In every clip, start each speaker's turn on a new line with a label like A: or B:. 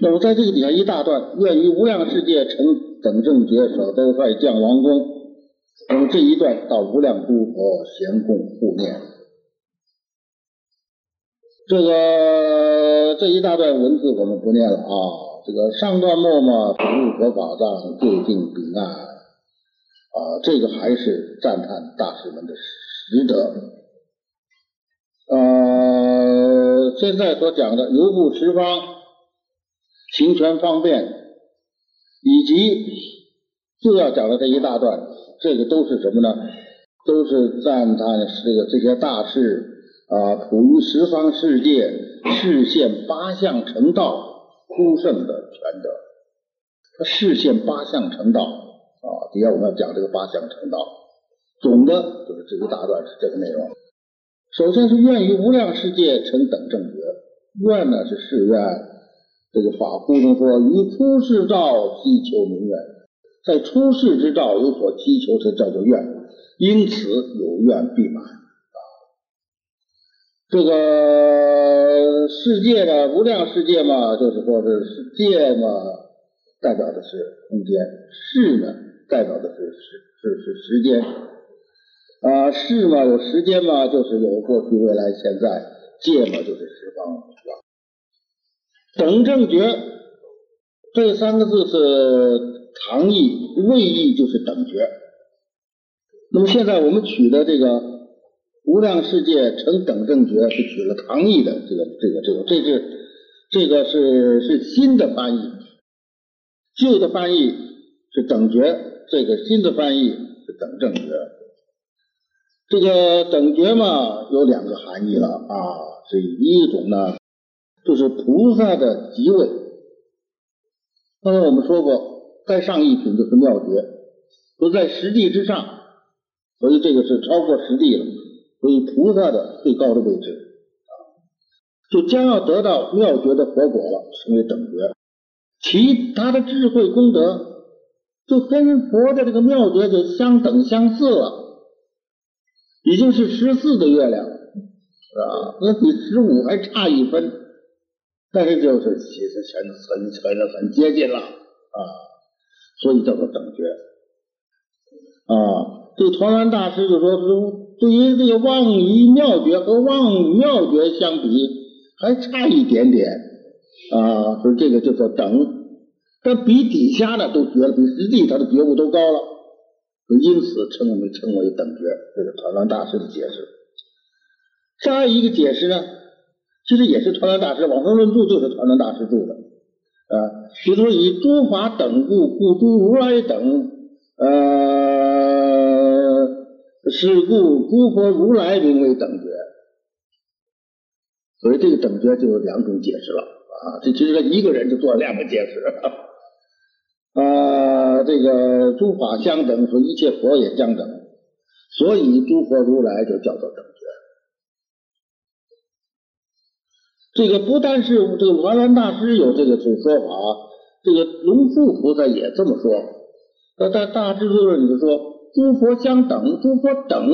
A: 那么在这个底下一大段，愿于无量世界成等正觉，舍兜率降王宫。那么这一段到无量诸佛咸供护念，这个这一大段文字我们不念了啊。这个上段末嘛，普入佛法藏，就近彼岸啊，这个还是赞叹大师们的实德。呃，现在所讲的游步十方，行权方便，以及就要讲的这一大段。这个都是什么呢？都是赞叹这个这些大事啊，普于十方世界，示现八相成道，枯盛的全德。他示现八相成道啊，底下我们要讲这个八相成道，总的就是这一大段是这个内容。首先是愿于无量世界成等正觉，愿呢是誓愿这个法故中说于出世道希求明愿。在出世之道有所祈求，这叫做愿，因此有愿必满啊。这个世界的无量世界嘛，就是说是世界嘛，代表的是空间；世呢，代表的是时是是时间啊。世嘛有时间嘛，就是有过去、未来、现在；界嘛就是十方，是吧？等正觉这三个字是。唐义、魏义就是等觉。那么现在我们取的这个无量世界成等正觉，是取了唐义的这个、这个、这个，这是这个是是新的翻译，旧的翻译是等觉，这个新的翻译是等正觉。这个等觉嘛，有两个含义了啊，是一种呢，就是菩萨的极位。刚才我们说过。再上一品就是妙觉，都在实地之上，所以这个是超过实地了，所以菩萨的最高的位置啊，就将要得到妙觉的佛果了，成为等觉。其他的智慧功德就跟佛的这个妙觉就相等相似了，已经是十四的月亮，是吧？那比十五还差一分，但是就是其实很很很很接近了啊。所以叫做等觉啊。这团圆大师就说是对于这个望与妙觉和望与妙觉相比，还差一点点啊。说这个叫做等，但比底下的都觉了，比实际他的觉悟都高了，因此称为称为等觉。这是团圆大师的解释。再一个解释呢，其实也是团圆大师《往生论著》，就是团圆大师著的。啊，比如说以诸法等故，故诸如来等，呃，是故诸佛如来名为等觉。所以这个等觉就有两种解释了啊。这其实他一个人就做了两个解释 啊。这个诸法相等，说一切佛也相等，所以诸佛如来就叫做等觉。这个不但是这个华严大师有这个种说法，这个龙树菩萨也这么说。那在《大智度论》里说：“诸佛相等，诸佛等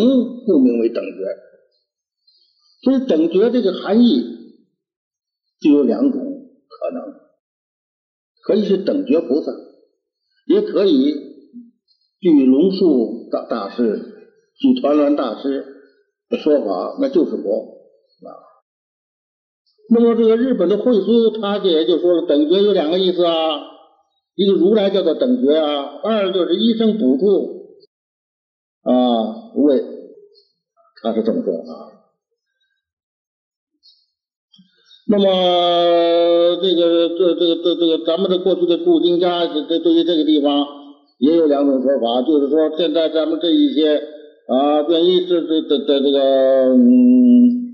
A: 故名为等觉。”所以等觉这个含义就有两种可能，可以是等觉菩萨，也可以据龙树大大师、据团圆大师的说法，那就是佛。啊那么这个日本的慧书，他这也就说了，等觉有两个意思啊，一个如来叫做等觉啊，二就是一生补助啊，无畏，他是这么说啊。那么这个这这个这这个咱们的过去的注经家，这对于这个地方也有两种说法，就是说现在咱们这一些啊，愿意这这这这这个嗯。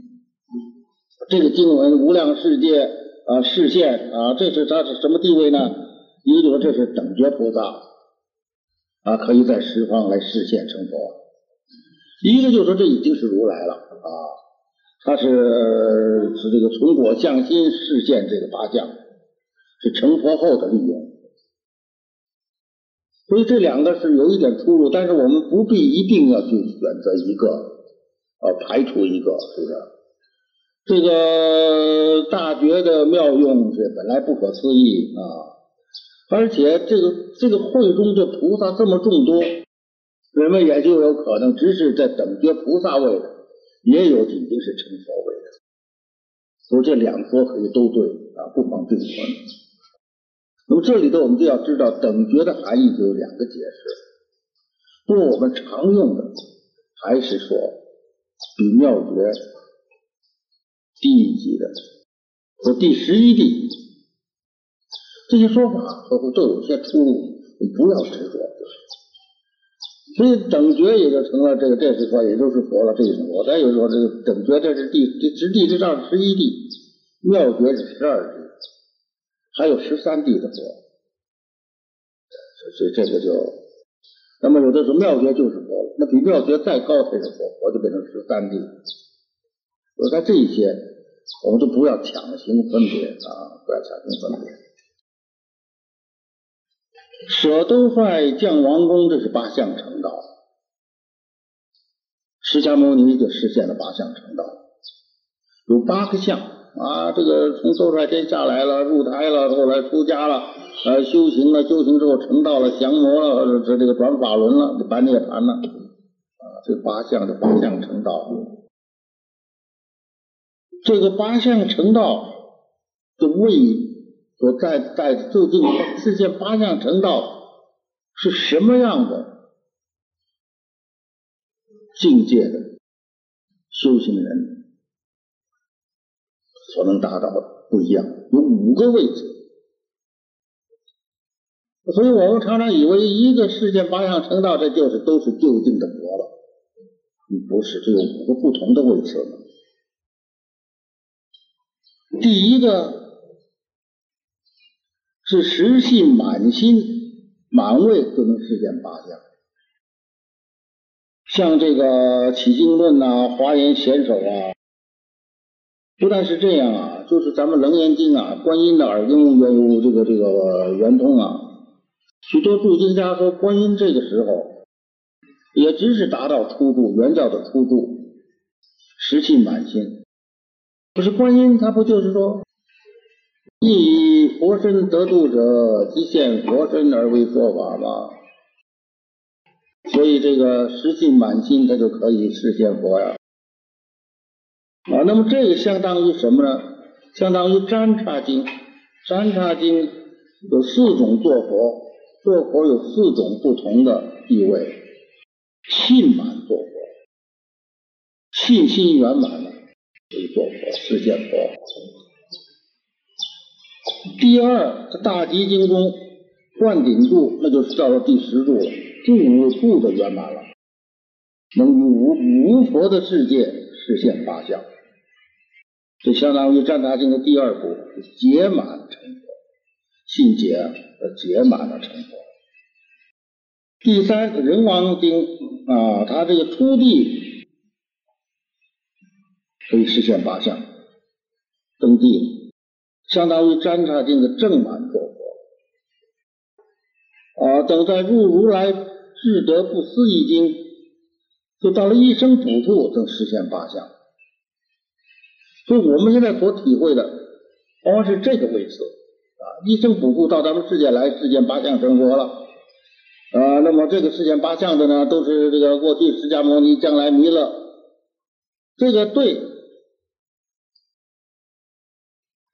A: 这个经文无量世界啊，视现啊，这是它是什么地位呢？一个说这是等觉菩萨啊，可以在十方来视现成佛；一个就说这已经是如来了啊，他是是这个从果向心视现这个八相，是成佛后的利用。所以这两个是有一点出入，但是我们不必一定要去选择一个啊，排除一个，是不是？这个大觉的妙用是本来不可思议啊，而且这个这个会中这菩萨这么众多，人们也就有可能只是在等觉菩萨位的，也有已经是成佛位的，所以这两说可以都对啊，不妨并存。那么这里头我们就要知道等觉的含义就有两个解释，不过我们常用的还是说比妙觉。第一级的和第十一地这些说法都都有些出入，你不要执着。所以等觉也就成了这个，这是说也就是佛了。这一种我再有说这个等觉，这是第十地之上十一地，妙觉是十二地，还有十三地的佛。所以这个就，那么有的时候妙觉就是佛了，那比妙觉再高才是佛，佛就变成十三地。所以在这一些。我们都不要强行分别啊！不要强行分别。舍都帅降王宫，这是八相成道。释迦牟尼就实现了八相成道，有八个相啊。这个从兜率天下来了，入胎了，后来出家了，呃，修行了，修行之后成道了，降魔了，这这个转法轮了，这白涅盘了啊。这八相的八相成道。这个八相成道的位所在在究竟世间八相成道是什么样的境界的修行人所能达到的不一样，有五个位置。所以我们常常以为一个世间八相成道，这就是都是就近的佛了，不是，这有五个不同的位置。第一个是实信满心满位就能实现八相，像这个起经论呐、华严显手啊，不但是这样啊，就是咱们楞严经啊、观音的耳根圆有这个这个圆通啊，许多注经家说观音这个时候也只是达到初住原教的初住，实信满心。不是观音，他不就是说，以佛身得度者，即现佛身而为说法吗？所以这个实信满心，他就可以实现佛呀。啊，那么这个相当于什么呢？相当于占察经，占察经有四种做佛，做佛有四种不同的地位，信满做佛，信心圆满。做佛，实现佛。第二，大集经中灌顶住，那就是到了第十柱了，住住的圆满了，能于无无佛的世界实现八相，这相当于占大经的第二步，结满成佛，信解而结满了成佛。第三，人王经啊，他这个出地。可以实现八相，登地，相当于占察经的正满做佛。啊，等在入如来智德不思议经，就到了一生补处，能实现八相。所以我们现在所体会的，往往是这个位次啊，一生补处到咱们世界来，实现八相成佛了。啊，那么这个实现八相的呢，都是这个过去释迦牟尼，将来弥勒，这个对。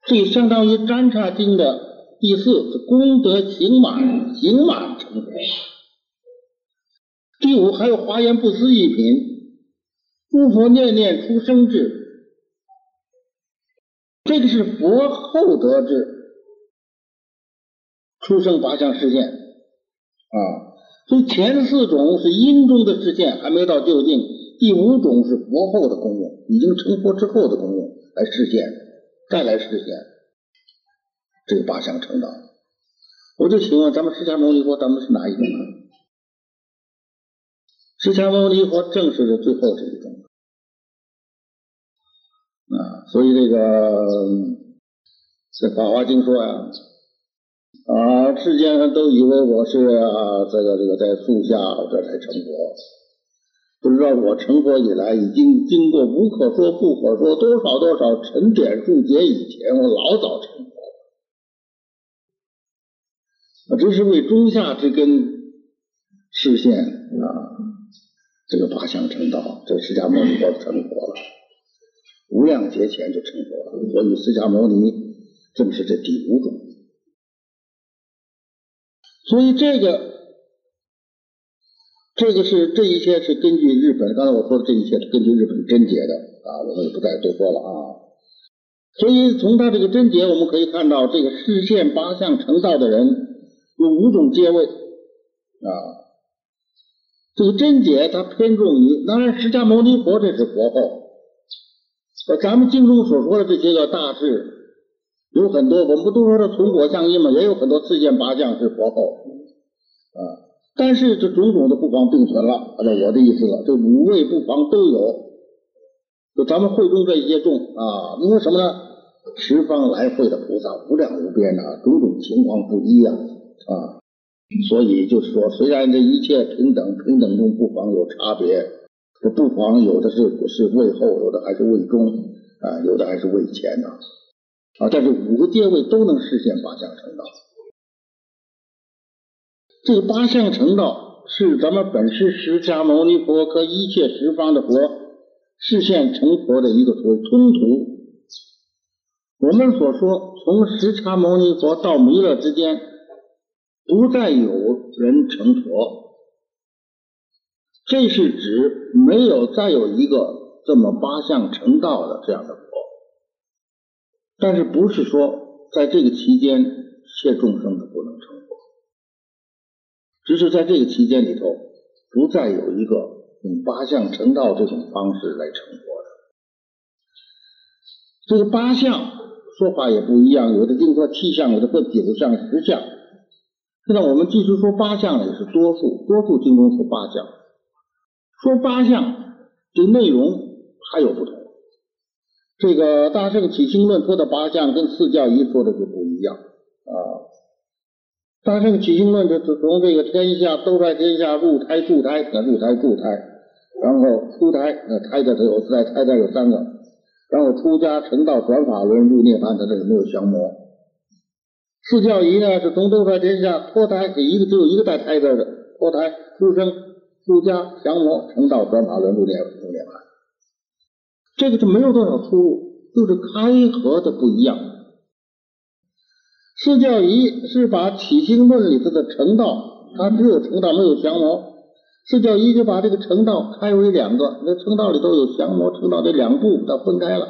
A: 这相当于占察经的第四功德行满，行满成佛。第五还有华严不思议品，诸佛念念出生智，这个是佛后得智，出生八相实现啊。所以前四种是因中的实现，还没到究竟；第五种是佛后的功用，已经成佛之后的功用来实现。再来实现这个八相成道，我就请问咱们释迦牟尼佛，咱们是哪一种呢？释迦牟尼佛正是这最后这一种啊，所以这个这《法华经》说呀，啊，世间上都以为我是啊，这个这个在树下这才成佛，不知道我成佛以来，已经经过无可说、不可说多少多少沉点数劫以前，我老早成佛了，这是为中下之根实现啊这个八相成道，这释迦牟尼佛成佛了，无量劫前就成佛了，所以释迦牟尼正是这第五种，所以这个。这个是这一切是根据日本，刚才我说的这一切是根据日本贞节的啊，我们就不再多说了啊。所以从他这个贞节，我们可以看到，这个视现八相成道的人有五种阶位啊。这个贞节它偏重于，当然释迦牟尼佛这是佛后，呃，咱们经中所说的这些个大事有很多，我们不都说的从果相因嘛，也有很多四现八相是佛后啊。但是这种种的不妨并存了，按照我的意思了，这五位不妨都有。就咱们会中这一些众啊，因为什么呢？十方来会的菩萨无量无边呐，种种情况不一呀啊，所以就是说，虽然这一切平等，平等中不妨有差别，这不妨有的是是位后，有的还是位中啊，有的还是位前呐啊，但是五个阶位都能实现八相成道。这个八相成道是咱们本师释迦牟尼佛和一切十方的佛实现成佛的一个所谓通途。我们所说从释迦牟尼佛到弥勒之间，不再有人成佛，这是指没有再有一个这么八相成道的这样的佛。但是不是说在这个期间，一切众生都不能成？只是在这个期间里头，不再有一个用八相成道这种方式来成佛的。这个八相说法也不一样，有的经说七相，有的说九相、十相。现在我们继续说八相也是多数，多数经中说八相。说八相这内容还有不同。这个《大圣起心论》说的八相跟四教一说的就不一样啊。大圣起心论就是从这个天下都在天下入胎住胎，那入胎住胎，然后出胎，那胎的有在胎，胎的有三个，然后出家成道转法轮入涅槃，的这个没有降魔。四教仪呢是从都在天下脱胎，一个只有一个带胎字的脱胎出生出家降魔成道转法轮入涅入涅槃，这个是没有多少出入，就是开合的不一样。四教仪是把起心论里头的成道，它只有成道没有降魔。四教仪就把这个成道开为两个，那成道里头有降魔，成道这两部它分开了，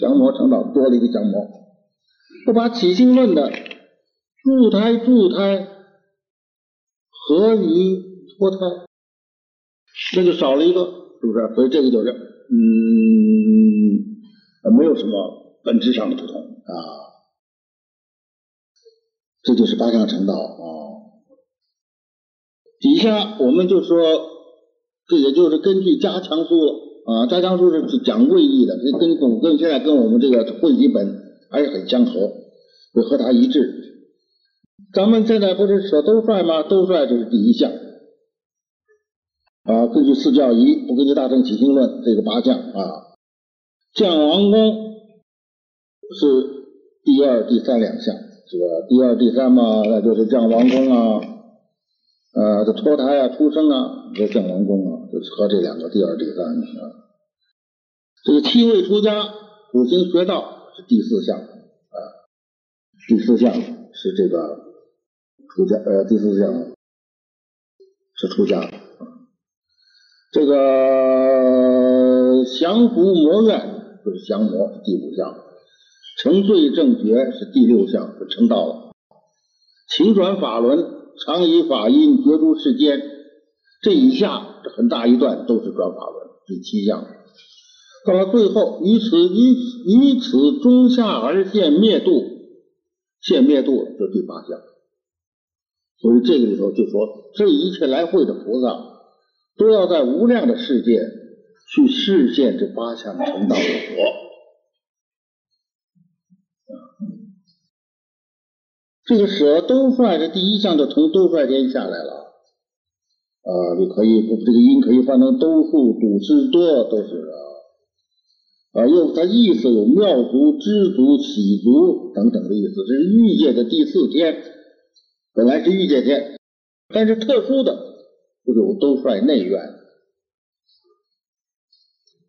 A: 降魔成道多了一个降魔。不把起心论的助胎助胎合于脱胎，那就少了一个，是不是？所以这个就是嗯，没有什么本质上的不同啊。这就是八项成道啊！底下我们就说，这也就是根据加强书啊。加强书是讲位义的，这跟跟跟现在跟我们这个会集本还是很相合，就和它一致。咱们现在不是说兜率吗？兜率就是第一项啊。根据四教仪，不根据大乘起心论，这个八项啊，将王公是第二、第三两项。这个第二、第三嘛，那就是降王宫啊，呃，这脱胎啊、出生啊，这降王宫啊，就是和这两个第二、第三啊。这个七位出家五行学道是第四项啊，第四项是这个出家，呃，第四项是出家。这个降伏魔怨就是降魔，第五项。成罪正觉是第六项，是成道了。勤转法轮，常以法音觉诸世间，这以下这很大一段都是转法轮，第七项。到了最后，以此以以此中下而现灭度，现灭度就第八项。所以这个里头就说，这一切来会的菩萨，都要在无量的世界去实现这八项成道的果。这个舍都率的第一项就从都率天下来了，啊，你可以这个音可以翻成都数、笃之多，都是啊，啊，又它意思有妙足、知足、喜足等等的意思。这是欲界的第四天，本来是欲界天，但是特殊的就有兜率内院，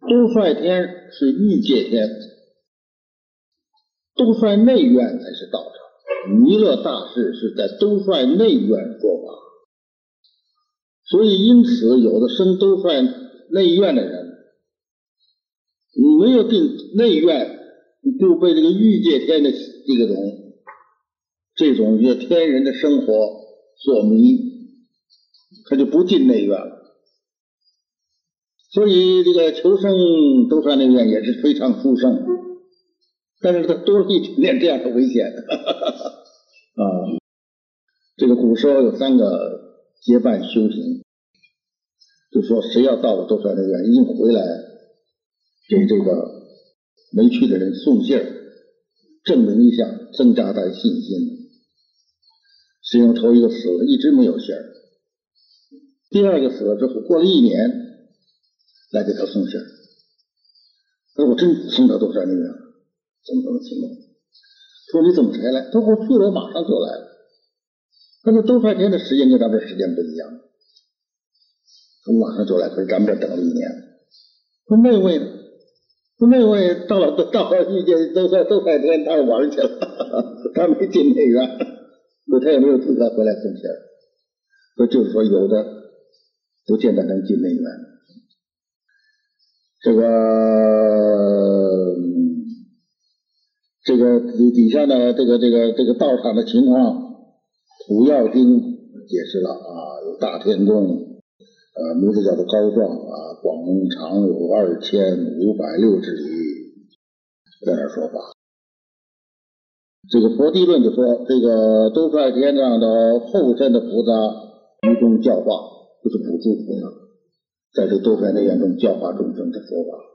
A: 都率天是欲界天，都率内院才是道。弥勒大士是在兜率内院做法。所以，因此，有的生兜率内院的人，你没有定内院，你就被这个欲界天的这个种这种这天人的生活所迷，他就不进内院了。所以，这个求生兜率内院也是非常殊胜，但是他多了一点这样的危险。啊，这个古时候有三个。结伴修行，就说谁要到了兜率内院，一定回来给这个没去的人送信儿，证明一下，增加他的信心。实际上头一个死了，一直没有信儿；第二个死了之后，过了一年来给他送信儿，他说我真送到兜率内院了，怎么怎么情况？说你怎么才来？他说我去了，我马上就来了。他说兜率天的时间跟咱们时间不一样，从马上就来，可是咱们这等了一年。说那位呢？说那位到了到了遇见兜率兜率天，他玩去了，他没进内院，说他也没有资格回来送信儿。说就是说有的不见得能进内院。这个这个底底下呢，这个这个这个道场的情况。《土药经》解释了啊，有大天宫，呃，名字叫做高壮啊，广长有二千五百六十里，在那说法。这个《佛地论》就说，这个兜率天上的后身的菩萨于中教化，就是补助菩萨，在这兜率内院中教化众生的说法。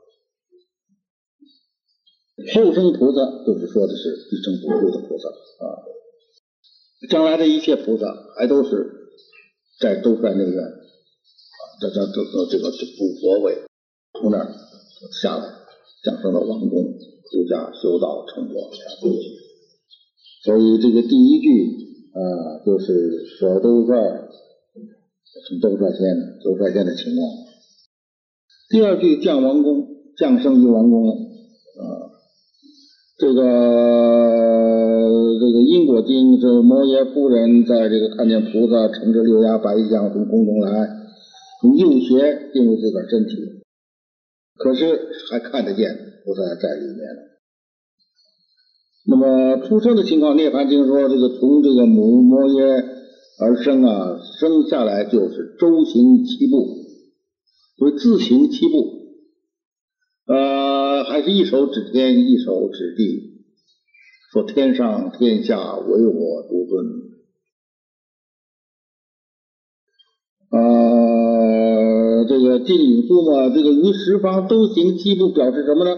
A: 后生菩萨就是说的是一生补助的菩萨啊。将来的一切菩萨还都是在兜率内院啊，这这这这这个补佛位，从那儿下来降生到王宫，出家修道成佛。所以这个第一句啊，就是说兜率从兜率天兜率天的情况。第二句降王宫，降生于王宫啊，这个。这个因果经是摩耶夫人在这个看见菩萨乘着六牙白象从空中来，从右胁进入自个儿身体，可是还看得见菩萨在里面。那么出生的情况，涅槃经说这个从这个母摩耶而生啊，生下来就是周行七步，所以自行七步，呃，还是一手指天，一手指地。说天上天下唯我独尊，呃，这个敬引书嘛，这个于十方都行七步，表示什么呢？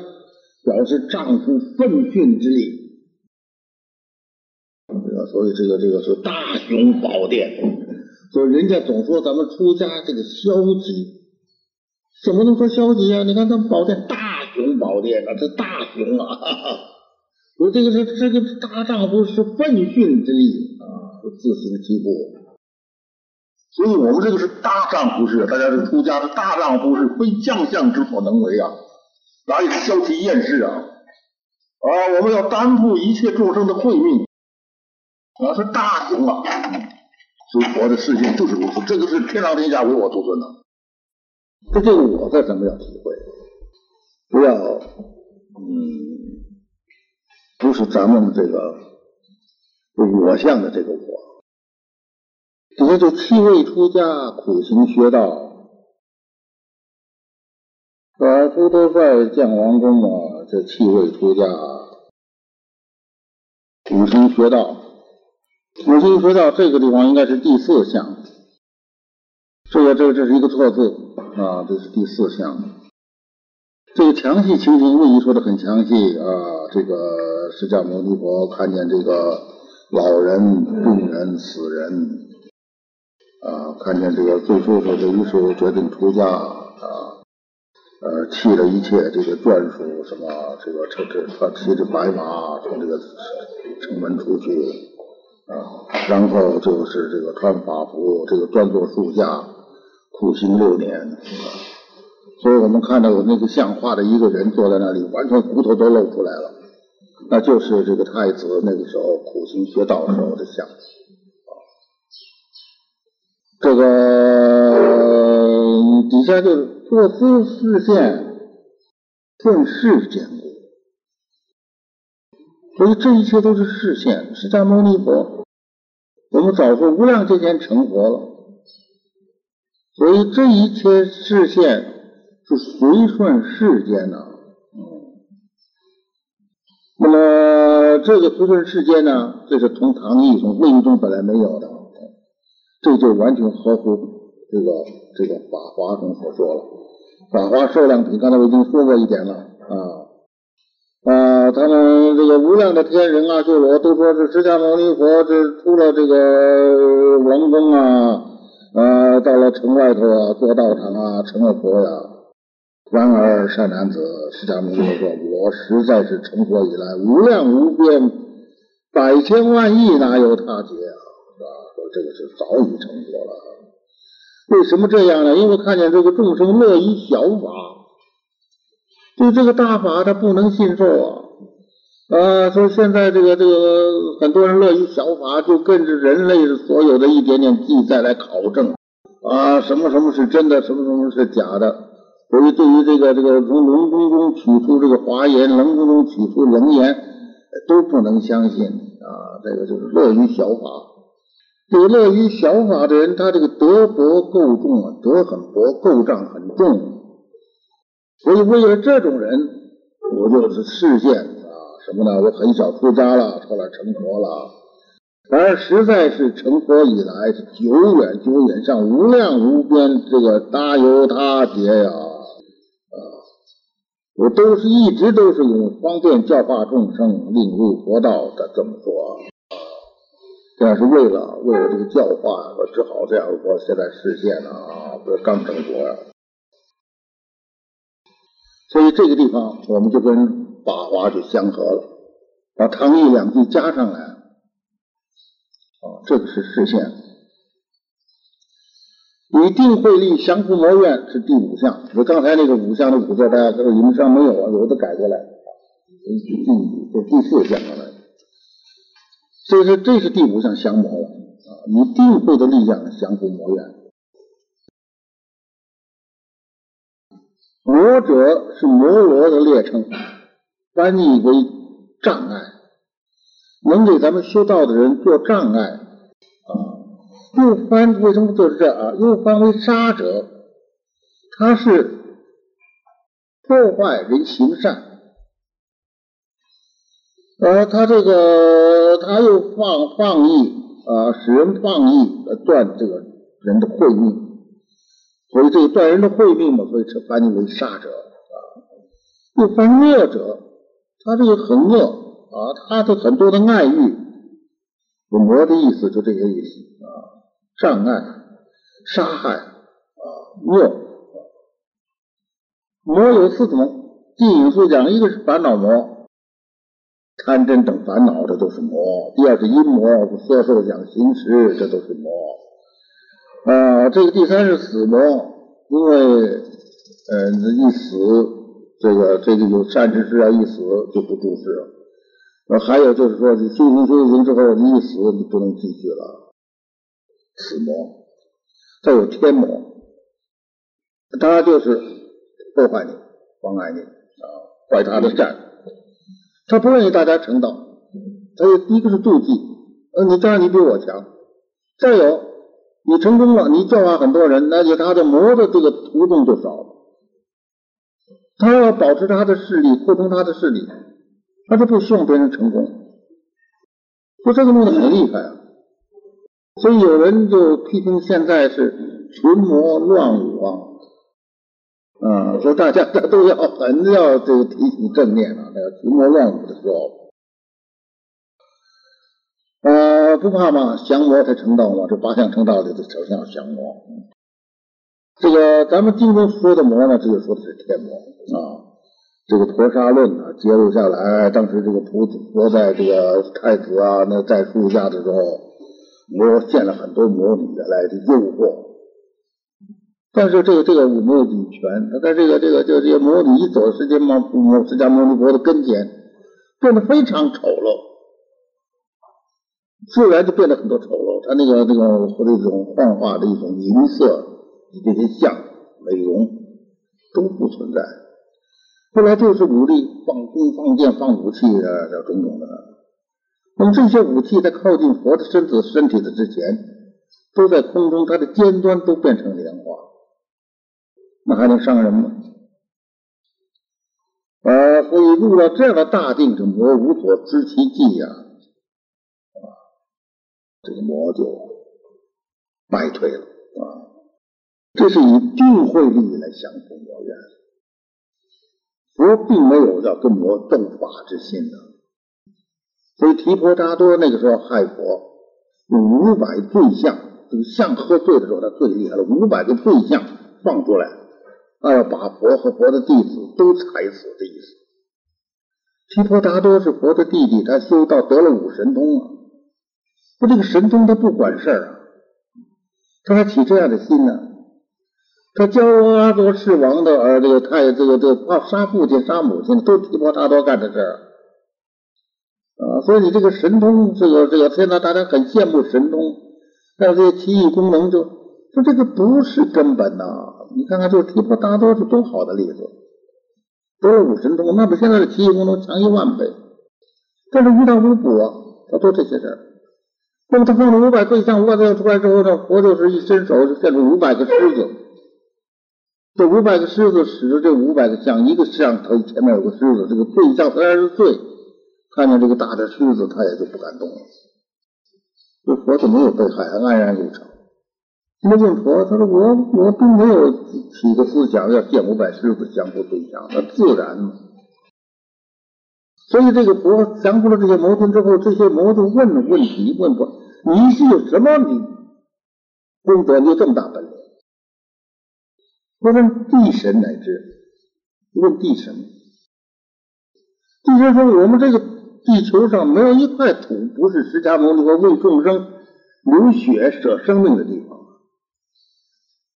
A: 表示丈夫奋训之力。这个所以这个这个是大雄宝殿，所以人家总说咱们出家这个消极，怎么能说消极啊？你看咱们宝殿大雄宝殿啊，这大雄啊。说这个是这个大丈夫是奋训之力啊，是自行其步。所以我们这个是大丈夫是，大家是出家的大丈夫是非将相之所能为啊，哪有消极厌世啊？啊，我们要担负一切众生的慧命，啊，是大雄啊！所以佛的世界就是如此，这个是天上天下唯我独尊的。这就是我在咱们要体会，不要嗯。不是咱们这个我相的这个我，你看这七位出家苦行学道，啊，出都在降王宫啊，这七位出家苦行学道，苦行学道这个地方应该是第四项，这个这个这是一个错字啊，这是第四项。这个详细情形，魏仪说的很详细啊。这个释迦牟尼佛看见这个老人、病人、死人，啊，看见这个最初说这于是决定出家啊，呃，弃了一切这个眷属，什么这个车车他骑着白马从这个城门出去啊，然后就是这个穿法服，这个专坐树下苦行六年啊，所以我们看到有那个像画的一个人坐在那里，完全骨头都露出来了，那就是这个太子那个时候苦行学道时候的像。这个底下就是坐姿视现，顺势坚固，所以这一切都是视现。释迦牟尼佛，我们早说无量劫前成佛了，所以这一切视现是随顺世间呐。那么这个随顺世间呢，这是从唐义从魏义中本来没有的。这就完全合乎这个这个法华中所说了，法华受量品，刚才我已经说过一点了啊啊，他们这个无量的天人啊，修罗都说是释迦牟尼佛这出了这个王宫啊啊，到了城外头啊，做道场啊，成了佛呀。然而善男子，释迦牟尼佛说，我实在是成佛以来无量无边百千万亿，哪有他劫啊？啊，说这个是早已成佛了，为什么这样呢？因为看见这个众生乐于小法，对这个大法他不能信受啊啊！说现在这个这个很多人乐于小法，就跟着人类所有的一点点记载来考证啊，什么什么是真的，什么什么是假的。所以对于这个这个从龙宫中取出这个华严，龙宫中取出龙言，都不能相信啊！这个就是乐于小法。这个乐于小法的人，他这个德薄垢重啊，德很薄，垢障很重。所以为了这种人，我就是示现啊什么呢？我很小出家了，后来成佛了。然而实在是成佛以来是久远久远，像无量无边这个大有他劫呀！我都是一直都是用方便教化众生，令入佛道的这么说。这样是为了为了这个教化，我只好这样说。现在实现了啊，不是刚成佛呀。所以这个地方我们就跟法华就相合了，把唐义两句加上来，啊，这个是实现。以定慧力降伏魔怨是第五项，我刚才那个五项的五字，大家知道你们上没有啊？有的改过来，第五这第四项了。所以说，这是第五项降魔了啊！以定慧的力量降伏魔怨。魔者是魔罗的列称，翻译为障碍，能给咱们修道的人做障碍。又翻为什么做是这啊？又翻为杀者，他是破坏人行善。呃，他这个他又放放逸啊，使人放逸，断这个人的慧命，所以这个断人的慧命嘛，所以称翻译为杀者啊。又翻恶者，他这个很恶啊，他的很多的爱欲，魔的意思就这些意思啊，障碍、杀害啊，恶。魔有四种，地引素讲，一个是烦恼魔。贪嗔等烦恼，这都是魔。第二是阴魔，色受想行识，这都是魔。啊，这个第三是死魔，因为呃一死，这个这个有善知识要一死就不注释了。呃，还有就是说，你修行修行之后，你一死你不能继续了，死魔。再有天魔，他就是破坏你，妨碍你啊，坏他的善。他不愿意大家成道，他一个是妒忌，呃，你当然你比我强。再有，你成功了，你教化很多人，那就他的魔的这个途径就少了。他要保持他的势力，扩充他的势力，他就不希望别人成功。说这个弄得很厉害啊，所以有人就批评现在是群魔乱舞啊。啊，所以大家他都要很要这个提醒正念啊，那个群魔乱舞的时候，呃，不怕嘛，降魔才成道嘛，这八相成道的，这首先要降魔。这个咱们经中说的魔呢，这就说的是天魔啊。这个陀沙论呢，揭露下来，当时这个菩佛在这个太子啊，那在树下的时候，魔见了很多魔女来的诱惑。但是这个这个没有女权，他在这个这个这个这些魔女一走，释迦牟释迦牟尼佛的跟前，变得非常丑陋，自然就变得很多丑陋。他那个那种或者一种幻化的一种银色这些像美容都不存在。后来就是武力放弓、放箭、放武器啊，这种种的。那么这些武器在靠近佛的身子身体的之前，都在空中，它的尖端都变成莲花。那还能伤人吗？啊，所以入了这样的大定，这魔无所知其迹呀，啊，这个魔就败退了啊。这是以定慧力来降服魔怨，佛并没有要跟魔斗法之心的。所以提婆达多那个时候害佛，用五百罪相，这个象喝醉的时候，他最厉害了，五百个罪相放出来。啊要把佛和佛的弟子都踩死的意思。提婆达多是佛的弟弟，他修道得了五神通啊。不，这个神通他不管事儿啊，他还起这样的心呢。他教阿多世王的儿，这个太这个这个杀父亲杀母亲，都提婆达多干的事儿啊。所以你这个神通，这个这个现在大家很羡慕神通，但是这些奇异功能就说这个不是根本呐。你看看，就是提婆达多是多好的例子，得了五神通，那比现在的奇异功能强一万倍。但是遇到五补，他做这些事儿。那么他放了五百对象，五百对象出来之后呢，佛就是一伸手就变成五百个狮子。这五百个狮子使着这五百个像，一个像头前面有个狮子，这个对象虽然是罪，看见这个大的狮子，他也就不敢动了。这佛就没有被害，安然入场。摩敬佛他说我我并没有起个思想要见五百狮子降服对象，那自然嘛。所以这个佛降服了这些魔尊之后，这些魔尊问问题问佛，你是有什么你功德？你有这么大本领？我问地神乃至问地神，地神说我们这个地球上没有一块土不是释迦牟尼佛为众生流血舍生命的地方。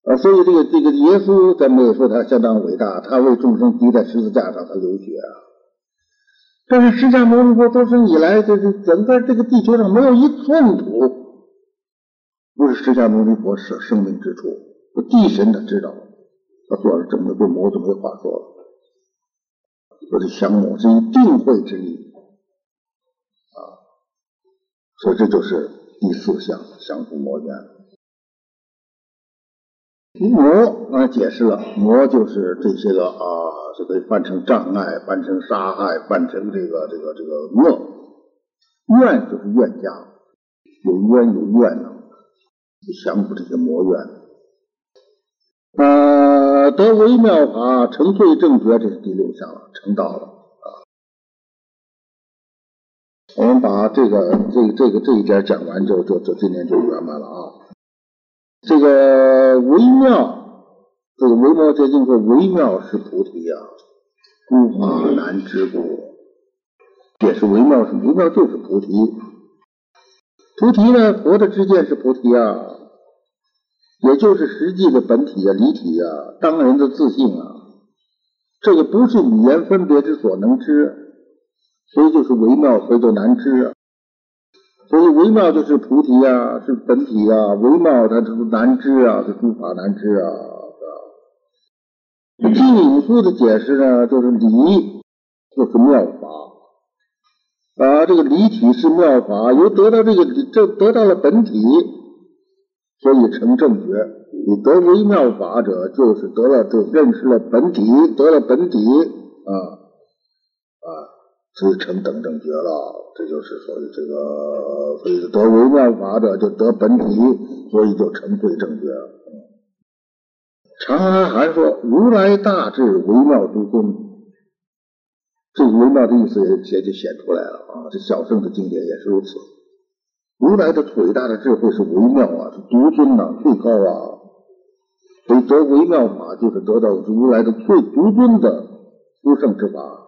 A: 啊，所以这个这个耶稣，咱们也说他相当伟大，他为众生钉在十字架上，他流血啊。但是释迦牟尼佛出生以来，这这整个这个地球上没有一寸土，不是释迦牟尼佛舍生命之处。地神他知道，他做了这么多魔就没话说了。说这降魔是一定慧之力，所以这就是第四项降伏魔怨。魔刚才解释了，魔就是这些个啊，就可以翻成障碍，翻成杀害，翻成这个这个这个恶。怨就是怨家，有冤有怨呢，降服这些魔怨。呃，得微妙法，成罪正觉，这是第六项了，成道了我们把这个这这个这一点讲完，就就就今天就圆满了啊。这个微妙，这个微妙结经说微妙是菩提呀，诸法难知故。解释微妙是微妙就是菩提，菩提呢，佛的知见是菩提啊，也就是实际的本体啊、离体啊、当人的自信啊，这个不是语言分别之所能知，所以就是微妙，所以就难知啊。所以微妙就是菩提啊，是本体啊，微妙它就是难知啊，是诸法难知啊。经引述的解释呢，就是理就是妙法啊，这个离体是妙法，由得到这个这得到了本体，所以成正觉。你得微妙法者，就是得了这认识了本体，得了本体啊所以成等正觉了，这就是所谓这个，所以得微妙法者就得本体，所以就成最正觉。长安含说：“如来大智微妙诸尊。”这个微妙的意思也也就显出来了啊！这小圣的经典也是如此。如来的伟大的智慧是微妙啊，是独尊呐，最高啊。所以得微妙法，就是得到如来的最独尊的殊胜之法。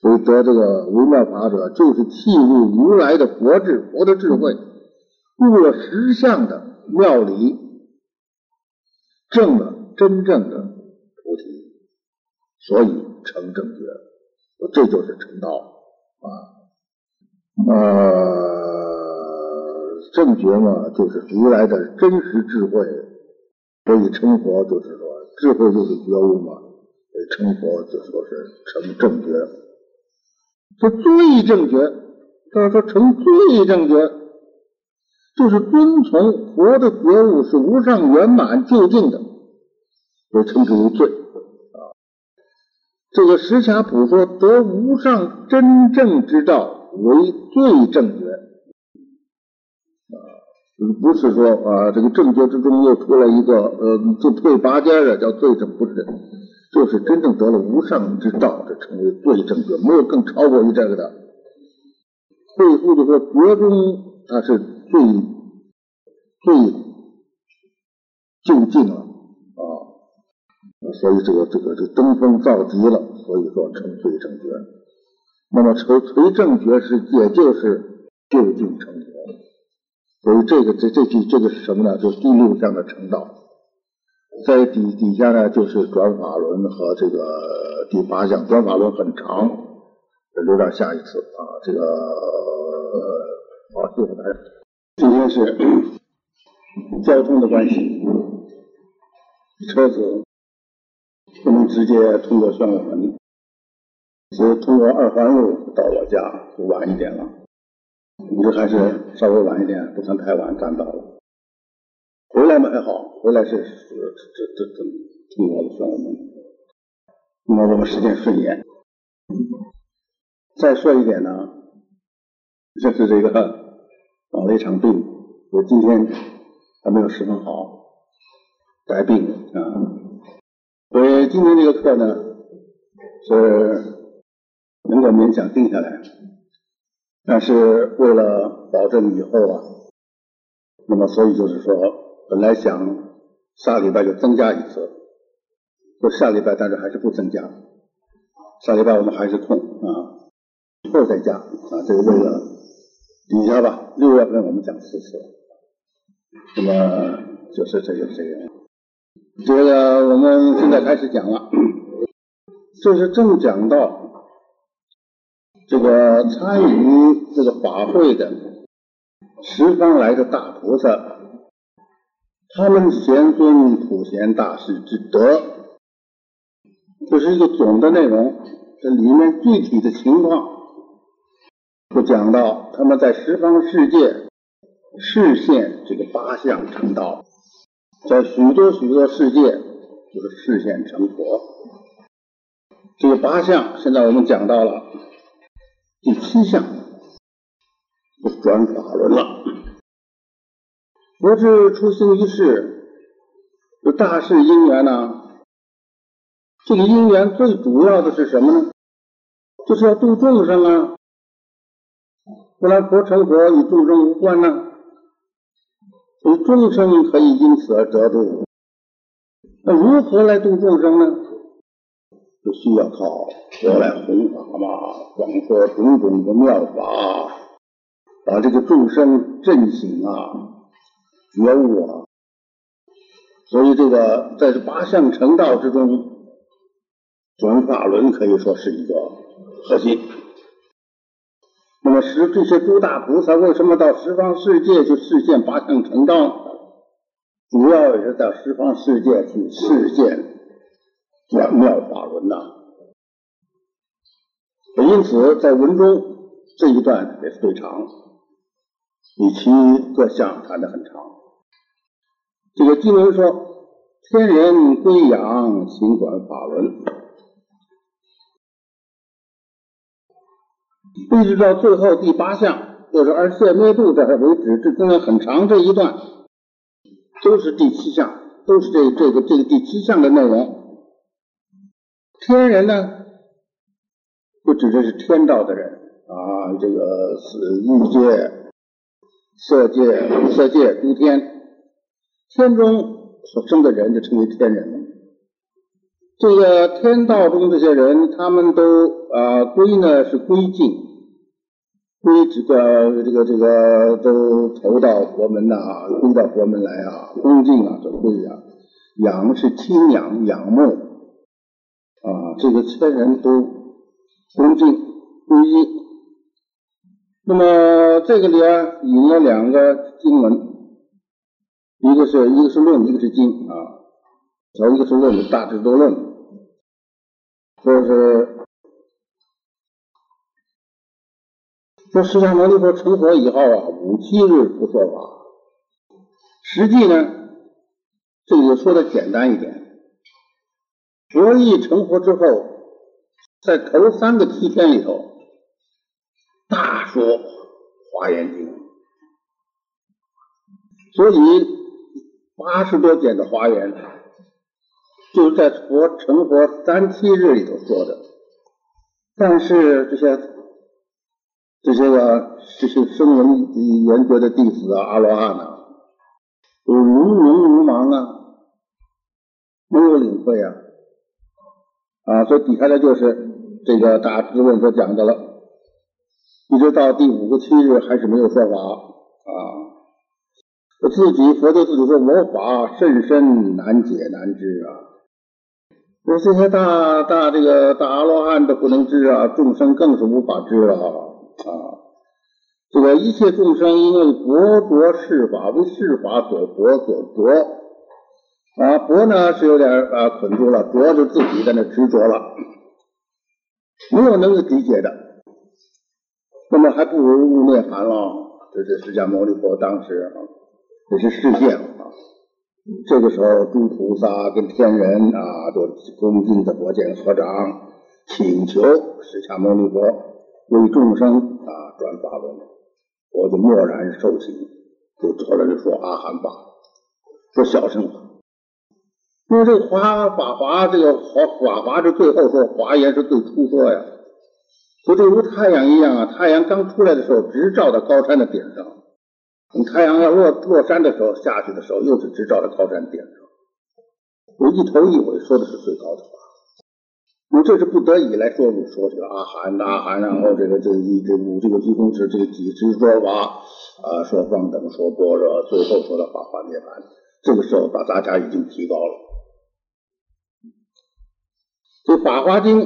A: 所以得这个微妙法者，就是契入如来的佛智、佛的智慧，入了实相的妙理，证了真正的菩提，所以成正觉。这就是成道啊。呃，正觉嘛，就是如来的真实智慧。所以成佛就是说，智慧就是觉悟嘛。所以成佛就说是成正觉。这最正觉，他说成最正觉，就是遵从佛的觉悟是无上圆满究竟的，所以称之为最啊。这个十伽普说得无上真正之道为最正觉啊。不是说啊，这个正觉之中又出来一个呃，就退八尖的叫最正，不是，就是真正得了无上之道，这称为最正觉，没有更超过于这个的。最后就说觉中它是最最就近了啊，所以这个这个这登峰造极了，所以说称最正觉。那么垂垂正觉是也就是就近成佛。所以这个这这句这个是什么呢？就是第六项的成道，在底底下呢就是转法轮和这个第八项转法轮很长，留到下一次啊。这个好，谢谢大家。今天是交通的关系，车子不能直接通过宣武门，是通过二环路到我家就晚一点了。你这还是稍微晚一点，不算太晚，赶到了。回来嘛还好，回来是这这这这重要的，算我们，那么我们时间顺延。再说一点呢，就是这个长了一场病，我今天还没有十分好，带病啊。所以今天这个课呢，是能够勉强定下来。但是为了保证以后啊，那么所以就是说，本来想下礼拜就增加一次，说下礼拜但是还是不增加，下礼拜我们还是空啊，以后再加啊，这个为了底下吧，六月份我们讲四次，那么就是这个这个，这个我们现在开始讲了，这是正讲到。这个参与这个法会的十方来的大菩萨，他们贤尊普贤大士之德，这是一个总的内容。这里面具体的情况，不讲到他们在十方世界视现这个八相成道，在许多许多世界就是视现成佛。这个八相，现在我们讲到了。第七项就转法轮了。佛智出行一世，有大事因缘呢。这个因缘最主要的是什么呢？就是要度众生啊。不然佛成佛与众生无关呢。所以众生可以因此而得度。那如何来度众生呢？就需要靠佛来弘法嘛，广说种种的妙法，把这个众生震醒啊，觉悟啊。所以这个在这八相成道之中，转法轮可以说是一个核心。那么十这些诸大菩萨为什么到十方世界去实现八相成道？主要也是到十方世界去实现。转妙法轮呐，因此在文中这一段也是最长，比其各项谈的很长。这个经文说：“天人归养，行管法轮。”一直到最后第八项，就是而现灭度这儿为止，这中间很长这一段，都是第七项，都是这这个这个第七项的内容。天人呢，不指的是天道的人啊，这个是欲界色界、色界、诸天，天中所生的人就称为天人。这个天道中这些人，他们都啊归呢是归敬，归这个这个这个都投到佛门呐，归到佛门来啊，恭敬啊，这归啊，仰是亲仰仰慕啊，这个天人都恭敬皈依。那么这个里啊引了两个经文，一个是一个是论，一个是经啊。头一个是论《大致都论》，说是说释迦牟尼佛成佛以后啊，五七日不说法。实际呢，这个说的简单一点。佛一成佛之后，在头三个七天里头。大说《华严经》，所以八十多卷的华严，就是在佛成佛三七日里头说的。但是这些这些个这些声闻缘觉的弟子啊、阿罗汉呐，都如聋如盲啊，没有领会啊，啊，所以底下的就是这个大智问所讲的了。一直到第五个七日还是没有说法！自己佛对自己说：“我法甚深难解难知啊！说这些大大这个大阿罗汉都不能知啊，众生更是无法知了啊！这个一切众生因为博着世法，为世法所博所着啊，佛呢是有点啊捆住了，着就自己在那执着了，没有能够理解的。”那么还不如入涅盘了。这是释迦牟尼佛当时啊，这是世现啊。这个时候，诸菩萨跟天人啊，都恭敬的佛前合掌，请求释迦牟尼佛为众生啊转法轮。我就默然受请，就后来就说阿含法，说小乘法。因为这个华法华，这个华法华是最后说，华严是最初说呀。就这如太阳一样啊，太阳刚出来的时候直照到高山的顶上，等太阳要落落山的时候下去的时候又是直照在高山顶上。我一头一尾说的是最高的话，那这是不得已来说你说这个阿含阿含，然后这个这一这五这个虚空是这个几只说法啊，说方等说般若，最后说的法华涅槃。这个时候把大家已经提高了，这《法华经》。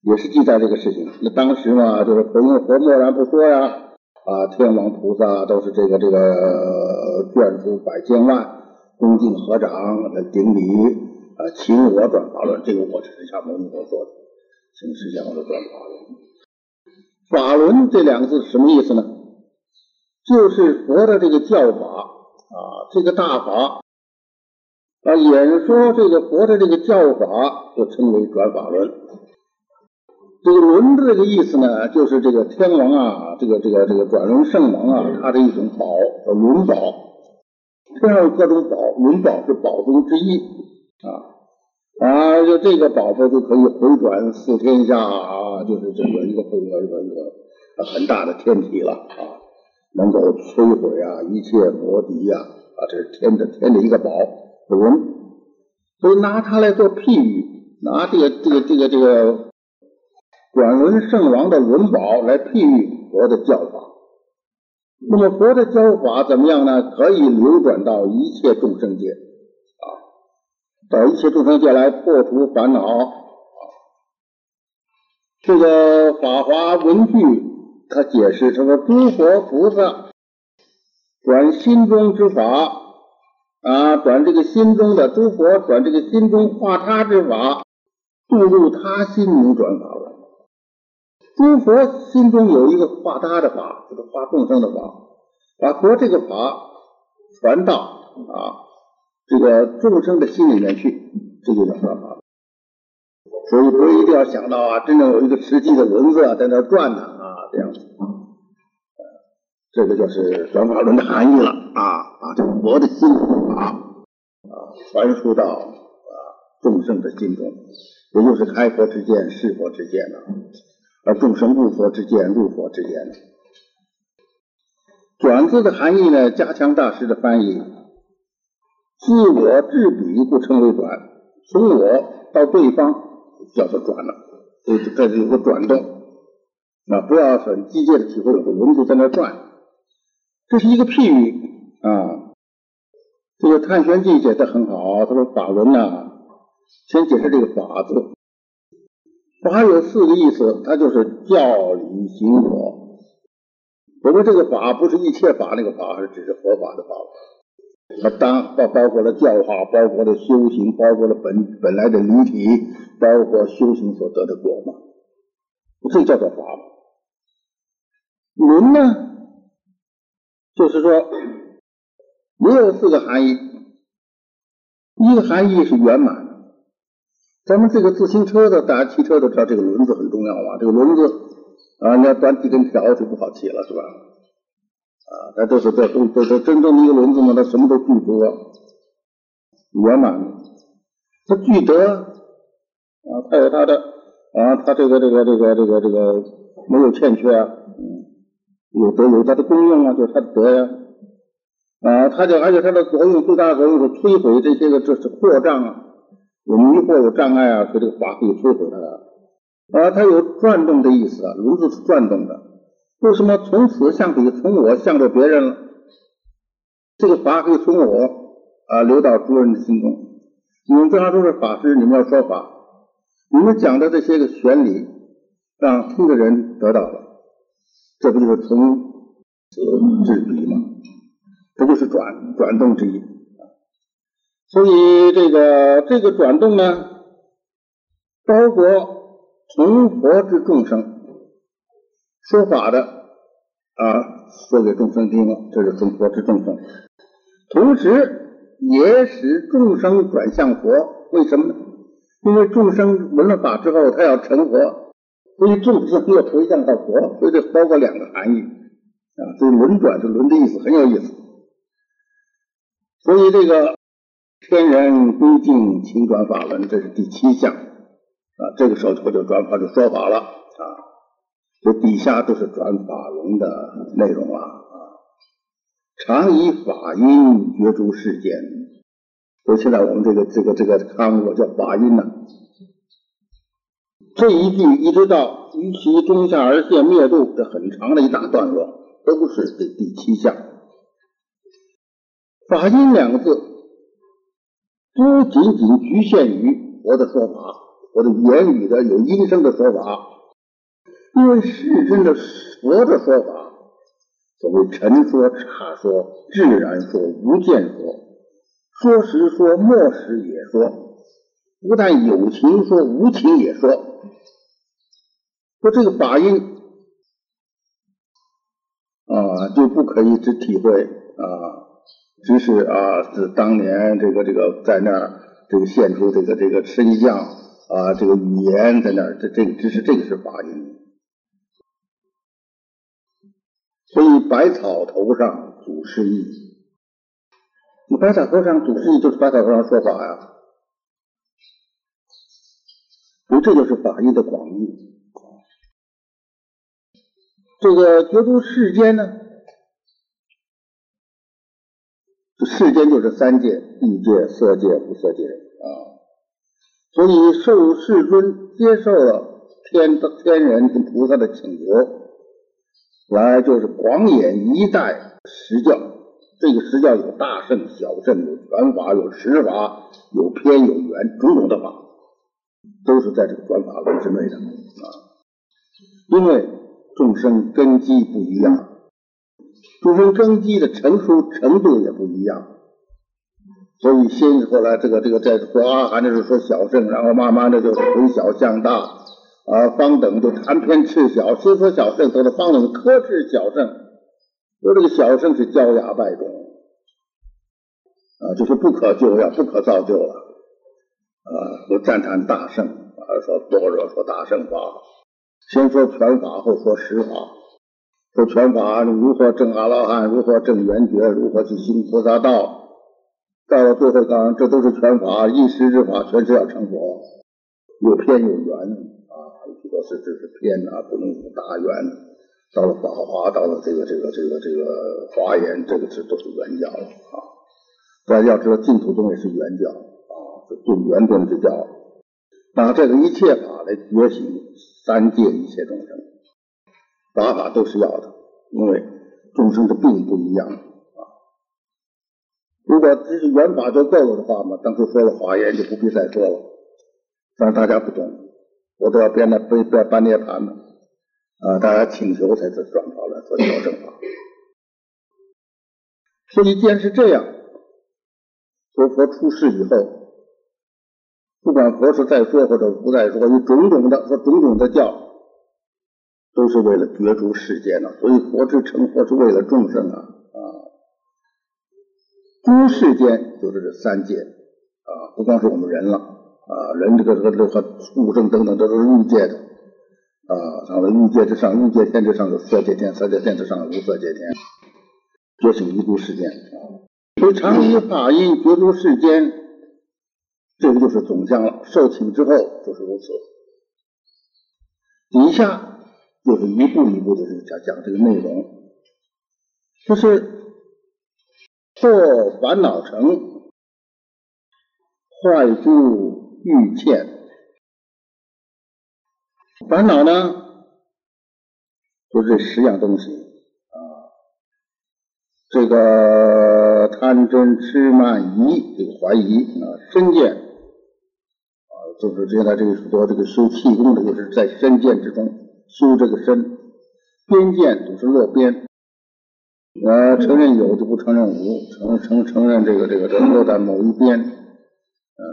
A: 也是记载这个事情。那当时嘛，就是佛佛默然不说呀，啊，天王菩萨都是这个这个眷属百千万，恭敬合掌来顶礼，啊，请我转法轮。这个我是释迦牟尼佛说的，请释迦牟尼转法轮。法轮这两个字什么意思呢？就是佛的这个教法啊，这个大法啊，演说这个佛的这个教法，就称为转法轮。这个轮的这个意思呢，就是这个天王啊，这个这个这个转轮圣王啊，他的一种宝叫轮宝。天上有各种宝，轮宝是宝中之一啊啊，就这个宝宝就可以回转四天下啊，就是这个一个一个一个一个很大的天体了啊，能够摧毁啊一切魔敌呀啊，这是天的天的一个宝轮，所以拿它来做譬喻，拿这个这个这个这个。转轮圣王的轮宝来譬喻佛的教法，那么佛的教法怎么样呢？可以流转到一切众生界啊，到一切众生界来破除烦恼啊。这个法华文句他解释他说：诸佛菩萨转心中之法啊，转这个心中的诸佛转这个心中化他之法，渡入他心中转法轮。诸佛心中有一个化他的法，就是化众生的法，把佛这个法传到啊这个众生的心里面去，这就叫转法。所以不一定要想到啊，真正有一个实际的轮子在那转呢啊，这样子，这个就是转法轮的含义了啊，把这个佛的心法啊传输到啊众生的心中，也就是开佛之见、是佛之见了。而众生入佛之见，入佛之见。转字的含义呢，加强大师的翻译，自我至彼不称为转，从我到对方叫做转了，这这是有个转动啊，不要很机械的体会，有个轮子在那转，这是一个譬喻啊。这个《探玄记》写的很好，他说法轮呢，先解释这个法字，法有四个意思，它就是教理行果。我们这个法不是一切法那个法，是只是佛法的法。它当包包括了教化，包括了修行，包括了本本来的离体，包括修行所得的果嘛。这叫做法。轮呢，就是说也有四个含义。一个含义是圆满。咱们这个自行车的，大家骑车都知道，这个轮子很重要嘛。这个轮子。啊，你要断几根条就不好骑了，是吧？啊，那都是这都都是真正的一个轮子嘛，它什么都具足，圆满。它具德啊，它有它的啊，它这个这个这个这个这个没有欠缺啊，有德有它的功用啊，就是它的德呀啊，它就而且它的作用最大的作用是摧毁这些个这是扩张啊，有迷惑有障碍啊，所以这个法可以摧毁它。啊，它有转动的意思啊，轮子是转动的。为什么从此向彼，从我向着别人了？这个法可以从我啊流到诸人的心中。你们正常都是法师，你们要说法，你们讲的这些个玄理，让听的人得到了，这不就是从此至彼吗？这就是转转动之意。所以这个这个转动呢，包括。从佛之众生说法的啊，说给众生听了，这是从佛之众生。同时也使众生转向佛，为什么呢？因为众生闻了法之后，他要成佛，所以众生要推向到佛，所以这包括两个含义啊。所以轮转就轮的意思很有意思。所以这个天人归敬请转法轮，这是第七项。啊，这个时候他就转法就说法了啊，这底下都是转法轮的内容了啊，常以法音觉诸世间，所以现在我们这个这个这个刊物叫法音呢，这一句一直到于其中下而现灭度，这很长的一大段落，都是这第七项。法音两个字，不仅仅局限于佛的说法。或者言语的有音声的说法，因为世尊的佛的说法，所谓尘说、差说、自然说、无间说，说时说、末时也说，不但有情说，无情也说。说这个法音啊，就不可以只体会啊，只是啊，是当年这个这个在那儿这个现出这个这个身相。啊，这个语言在那儿，这这个只是这个是法音，所以百草头上祖师意，你百草头上祖师意就是百草头上说法呀，所以这就是法音的广义。这个觉出世间呢，世间就是三界：地界、色界、无色界啊。所以受世尊接受了天的天人跟菩萨的请求，来就是广演一代实教。这个实教有大圣、小圣，有传法，有实法，有偏有圆，种种的法，都是在这个转法轮之内的啊。因为众生根基不一样，众生根基的成熟程度也不一样。所以先后来这个这个在说阿含的时候说小圣，然后慢慢的就从小向大啊，方等就谈偏赤小，先说小圣，走到方等科斥小圣，说这个小圣是骄牙败种啊，就是不可救药，不可造就了啊，说赞叹大圣啊，说般若说大圣法，先说全法，后说实法，说拳法如何证阿罗汉，如何证圆觉，如何去行菩萨道。到了最后，当然这都是拳法，一时之法，全是要成佛，有偏有圆啊，许多是只是偏啊，不能有大圆到了法华，到了这个这个这个这个华严，这个是都是原教啊。大家要知道，净土宗也是圆教啊，是顿圆顿之教，拿这个一切法来觉醒三界一切众生，法法都是要的，因为众生的病不一样啊。如果这是原法就够了的话嘛，当初说了华严就不必再说了，但是大家不懂，我都要编那编编半涅盘了。啊，大家请求才是转法了，做调整法。所以，既然是这样，佛佛出世以后，不管佛是在说或者不在说，有种种的和种种的教，都是为了角逐世间的。所以，佛之成佛是为了众生啊啊！诸世间就是这三界啊，不光是我们人了啊，人这个这个这个畜生等等，这都是欲界的。啊，上了欲界之上，欲界天之上有色界天，色界天之上有无色界天，觉醒一度世间啊。所以常以法音觉诸世间，这个就是总相了。受请之后就是如此。底下就是一步一步的讲讲这个内容，就是破烦恼成坏诸欲见。烦恼呢，就是这十样东西啊，这个贪嗔痴慢疑，这个怀疑啊，身见啊，就是现在这个说这个修气功的，就是在身见之中修这个身；边见就是落边，呃，承认有就不承认无，承承承认这个这个这落在某一边，呃，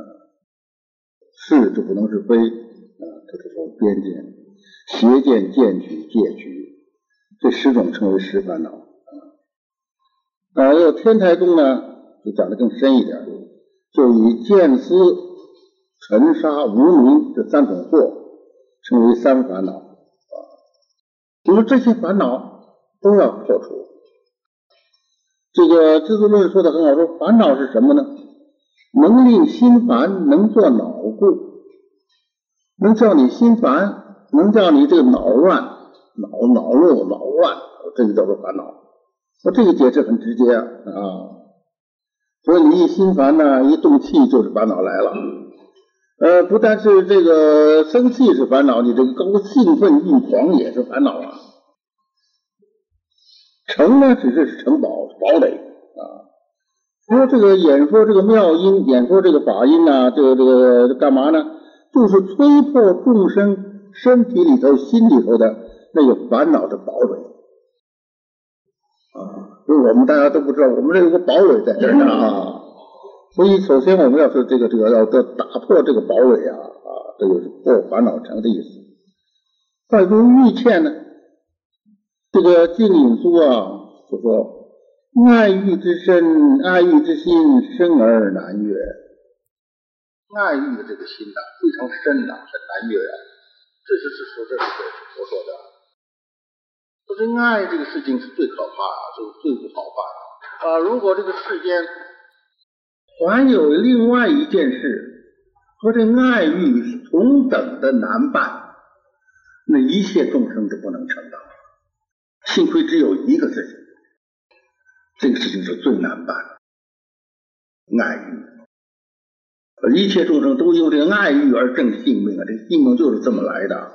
A: 是就不能是非。啊这个说边界、邪见、见取、戒取，这十种称为十烦恼啊。啊，要天台宗呢，就讲的更深一点，就以见思、尘沙、无明这三种惑称为三烦恼。就是这些烦恼都要破除。这个《知足论》说的很好，说烦恼是什么呢？能令心烦，能做恼故。能叫你心烦，能叫你这个恼乱、恼恼怒、恼乱，这就叫做烦恼。那这个解释很直接啊，所以你一心烦呢，一动气就是烦恼来了。呃，不但是这个生气是烦恼，你这个高兴奋、欲狂也是烦恼啊。成呢，只是城堡堡垒啊。说这个演说这个妙音，演说这个法音呢，这个这个干嘛呢？就是摧破众生身体里头、心里头的那个烦恼的堡垒啊！就我们大家都不知道，我们这有个堡垒在这儿呢啊！所以，首先我们要是这个这个要要打破这个堡垒啊啊，这就是破烦恼城的意思。坏诸欲欠呢，这个净隐书啊就说：爱欲之身，爱欲之心，生而难越。爱欲这个心呐，非常深呐，很难越。这就是说，这是佛说的。说这爱这个事情是最可怕啊，就是最不好办啊。如果这个世间还有另外一件事和这爱欲是同等的难办，那一切众生都不能成道。幸亏只有一个事情，这个事情是最难办，爱欲。一切众生都因这个爱欲而挣性命啊！这性命就是这么来的，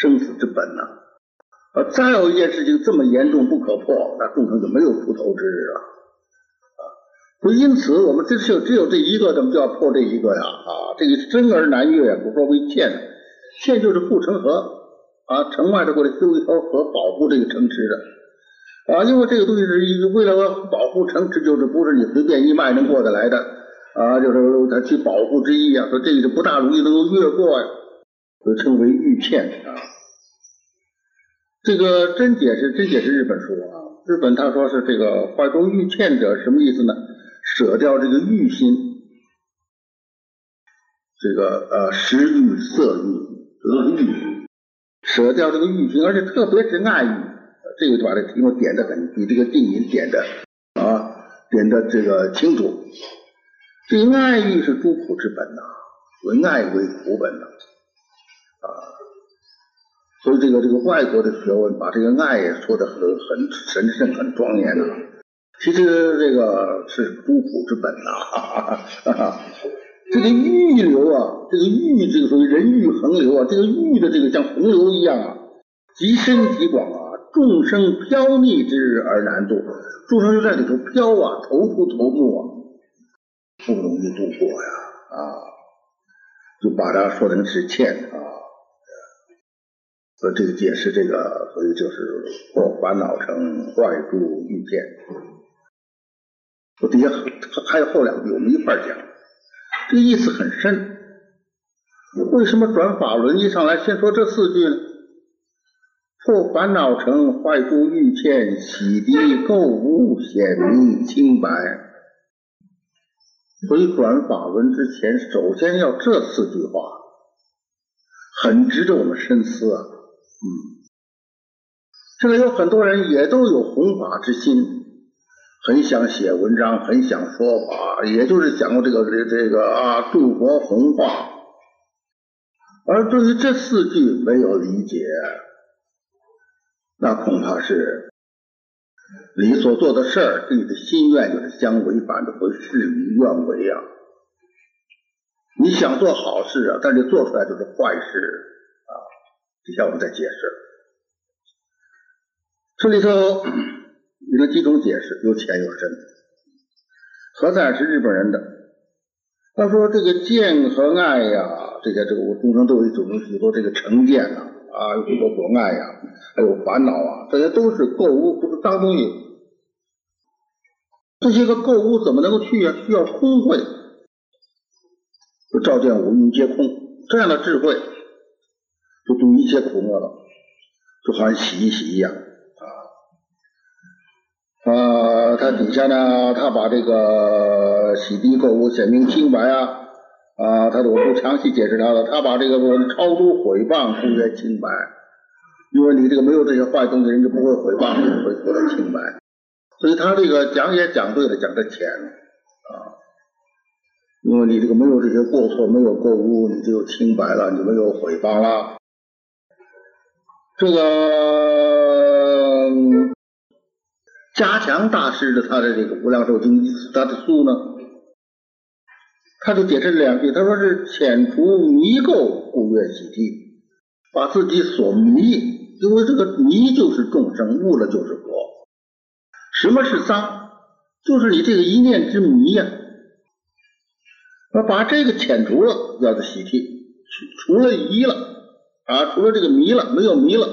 A: 生死之本呐。再有一件事情这么严重不可破，那众生就没有出头之日了！所以因此，我们只有只有这一个，咱们就要破这一个呀！啊，这个真而难越，不说为欠，欠就是护城河啊，城外的过来修一条河，保护这个城池的啊，因为这个东西是为了保护城池，就是不是你随便一迈能过得来的。啊，就是他去保护之意啊，说这个是不大容易能够越过呀，就称为玉片啊。这个真解释真解释日本书啊，日本他说是这个怀中玉片者什么意思呢？舍掉这个欲心，这个呃食欲、色欲、得欲，舍掉这个欲心，而且特别是爱欲，这个就把这题目点的很，比这个定名点的啊点的这个清楚。这爱欲是诸苦之本呐，为爱为苦本呐，啊，所以这个这个外国的学问把这个爱也说的很很神圣、很庄严的。其实这个是诸朴之本呐。这个欲流啊，这个欲这个属于人欲横流啊，这个欲的这个像洪流一样啊，极深极广啊，众生飘溺之而难度，众生就在里头飘啊，头出头目啊，不容易度过呀啊，就把它说成是欠啊。所以这个解释这个，所以就是或烦恼成坏诸欲见。我底下还有后两句，我们一块讲。这意思很深。为什么转法轮一上来先说这四句呢？破烦恼成坏诸欲见，洗涤垢污显明清白。所以转法轮之前，首先要这四句话，很值得我们深思啊。嗯，现在有很多人也都有弘法之心，很想写文章，很想说法，也就是讲这个这这个啊，助国弘化。而对于这四句没有理解，那恐怕是你所做的事儿跟你的心愿就是相违反的，会事与愿违啊。你想做好事啊，但是做出来就是坏事啊。底下我们再解释，这里头有几种解释，有浅有深。何在是日本人的，他说这个见和爱呀，这些这个我众生都有一种许多这个成见呐，啊，有许多所爱呀，还有烦恼啊，这些都是购物，都是脏东西。这些个购物怎么能够去啊？需要空慧，就照见五蕴皆空这样的智慧。就度一切苦厄了，就好像洗一洗一样啊！他底下呢，他把这个洗涤垢污、显明清白啊啊，他我不详细解释他了。他把这个超度毁谤不曰清白，因为你这个没有这些坏东西，人就不会毁谤，你，会获得清白。所以他这个讲也讲对了，讲的浅啊，因为你这个没有这些过错，没有过污，你就清白了，你没有毁谤了。这个加强大师的他的这个《无量寿经》他的书呢，他就解释两句，他说是遣除迷垢，故愿洗涤，把自己所迷，因为这个迷就是众生，悟了就是佛。什么是脏？就是你这个一念之迷呀，那把这个遣除了，叫做洗涤，除了疑了。啊，除了这个迷了，没有迷了，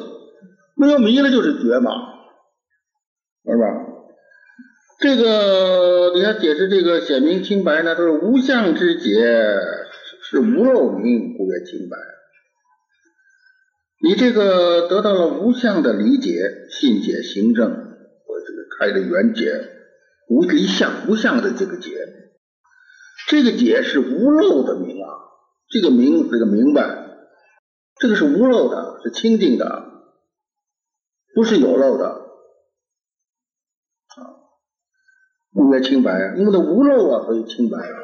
A: 没有迷了就是觉嘛，是吧？这个你要解释这个显明清白呢，它是无相之解，是无漏明，故曰清白。你这个得到了无相的理解，信解行证，或这个开的圆解，无离相无相的这个解，这个解是无漏的明啊，这个明这个明白。这个是无漏的，是清净的，不是有漏的啊。故曰清白，因为它无漏啊，所以清白啊。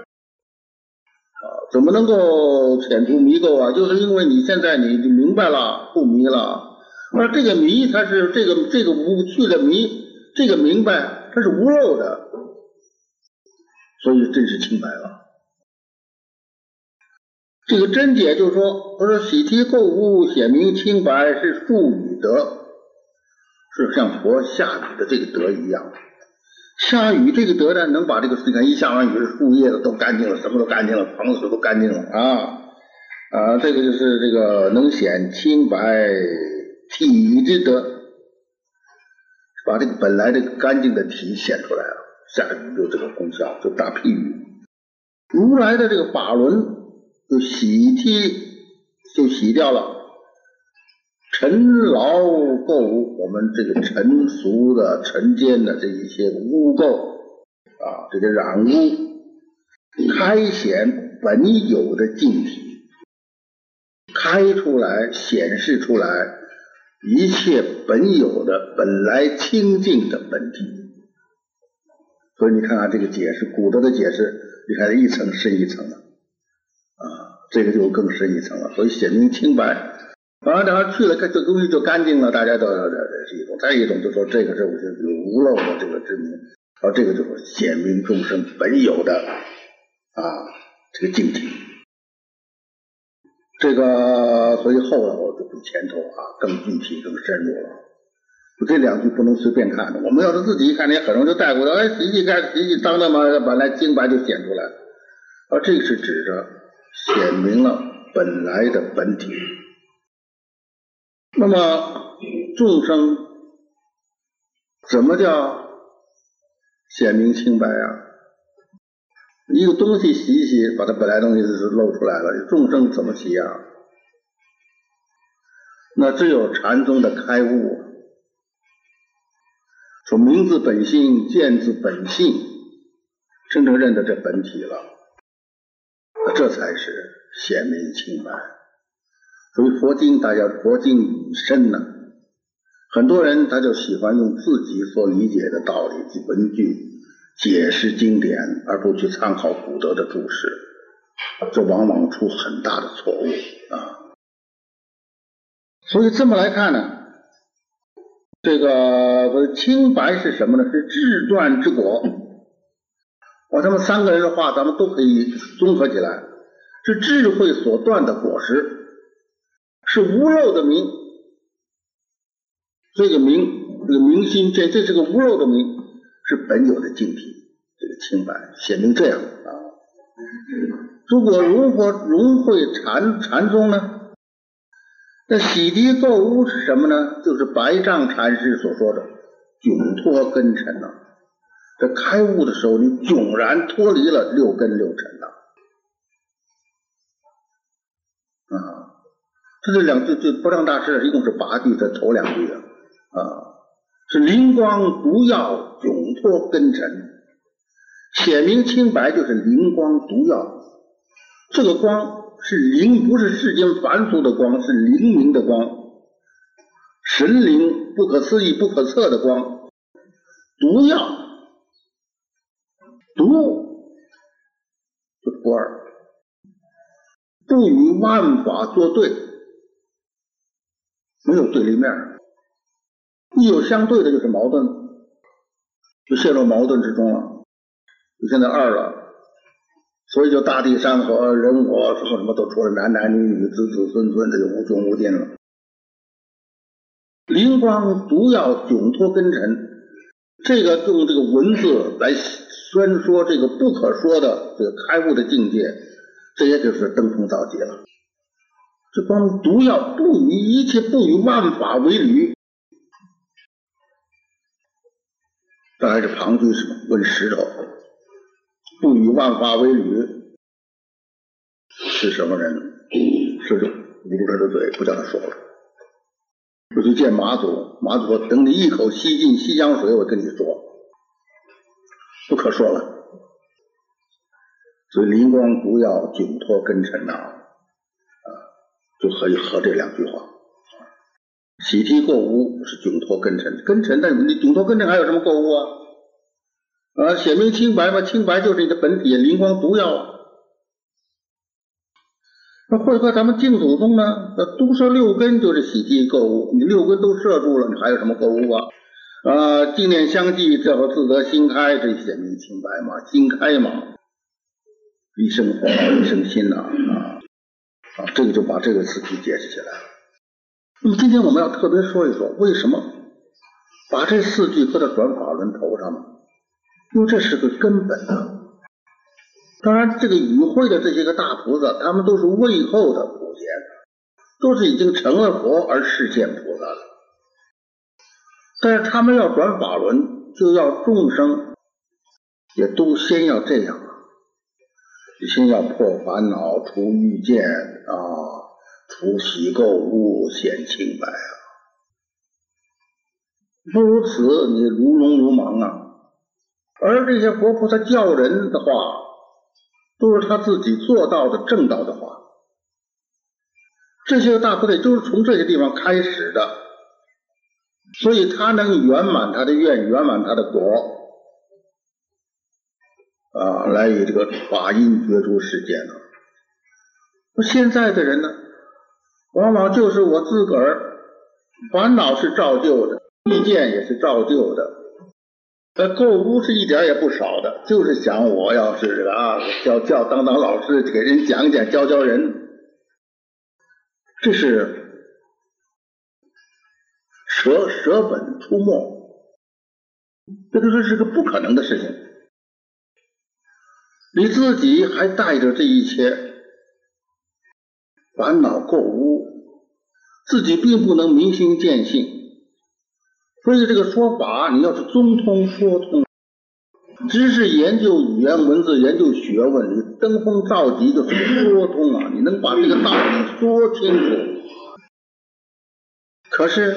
A: 怎么能够遣除迷垢啊？就是因为你现在你明白了，不迷了。而这个迷，它是这个这个无趣的迷，这个明白，它是无漏的，所以真是清白了。这个真解就说，他说喜提垢污显明清白是树雨德，是像佛下雨的这个德一样。下雨这个德呢，能把这个你看一下完雨，树叶子都干净了，什么都干净了，房子都干净了啊啊！这个就是这个能显清白体之德，把这个本来这个干净的体显出来了。下雨就这个功效，就大屁雨。如来的这个法轮。就洗涤，就洗掉了尘劳垢，我们这个尘俗的、尘间的这一些污垢啊，这个染污，开显本有的净体，开出来显示出来一切本有的、本来清净的本体。所以你看看这个解释，古德的解释，你看一层深一层啊。这个就更深一层了，所以显明清白。完了，等他去了，这东西就干净了，大家都这这是一种。再一种就说这个是我是有无漏的这个之名，而这个就是显明众生本有的啊这个境体。这个所以后头就比前头啊更具体、更深入了。这两句不能随便看的，我们要是自己一看，你很容易就带过来。哎，实际看，实际当那么本来清白就显出来了。而这个是指着显明了本来的本体。那么众生怎么叫显明清白啊？一个东西洗一洗，把它本来东西是露出来了。众生怎么洗啊？那只有禅宗的开悟，说明字本性，见字本性，真正认得这本体了，这才是显明清白。所以佛经，大家佛经深呢，很多人他就喜欢用自己所理解的道理及文句。解释经典而不去参考古德的注释，这往往出很大的错误啊。所以这么来看呢，这个清白是什么呢？是智断之果。把他们三个人的话，咱们都可以综合起来，是智慧所断的果实，是无漏的明。这个明，这个明心这，这是个无漏的明。是本有的净体，这个清白显明这样啊。如果如何融会禅禅宗呢？那洗涤垢污是什么呢？就是白丈禅师所说的窘脱根尘呐。这开悟的时候，你迥然脱离了六根六尘呐。啊，他这两句，这不量大师一共是八句，这头两句啊，啊。是灵光毒药，窘脱根尘，显明清白，就是灵光毒药。这个光是灵，不是世间凡俗的光，是灵明的光，神灵不可思议、不可测的光。毒药，毒就不二，不与万法作对，没有对立面。一有相对的，就是矛盾，就陷入矛盾之中了。就现在二了，所以就大地山河、人我什么什么都出来，男男女女、子子孙孙，这就无穷无尽了。灵光毒药窘脱根尘，这个用这个文字来宣说这个不可说的这个开悟的境界，这也就是登峰造极了。这光毒药不与一切不与万法为侣。这还是庞居士问石头，不与万法为侣是什么人？石头捂住他的嘴，不叫他说了。我去见马祖，马祖说：“等你一口吸尽西江水，我跟你说，不可说了。”所以灵光毒药窘脱根尘呐，就可以合这两句话。喜提过污是窘脱根尘，根尘那你窘脱根尘还有什么过污啊？啊，显明清白嘛，清白就是你的本体，灵光毒药。那会和咱们净土宗呢？那都摄六根就是洗涤垢污，你六根都摄住了，你还有什么垢污啊？啊，净念相继，这后自得心开，这显明清白嘛，心开嘛，一生火一生心呐啊，这个就把这个词句解释起来了。那么今天我们要特别说一说，为什么把这四句搁到转法轮头上呢？因为这是个根本啊。当然，这个与会的这些个大菩萨，他们都是位后的普贤，都是已经成了佛而示现菩萨了。但是他们要转法轮，就要众生也都先要这样啊，先要破烦恼、除欲见啊。除喜垢物显清白啊！不如此，你如聋如盲啊！而这些佛菩萨教人的话，都是他自己做到的正道的话。这些大菩萨就是从这些地方开始的，所以他能圆满他的愿，圆满他的果啊，来以这个法音觉出世间呢。那现在的人呢？往往就是我自个儿烦恼是照旧的，意见也是照旧的。呃，购物是一点也不少的，就是想我要是这个啊，叫叫当当老师，给人讲讲，教教人，这是舍舍本出没，这都是是个不可能的事情。你自己还带着这一切烦恼过污，自己并不能明心见性。所以这个说法，你要是中通说通，知识研究语言文字研究学问，你登峰造极就是说通啊，你能把这个道理说清楚。可是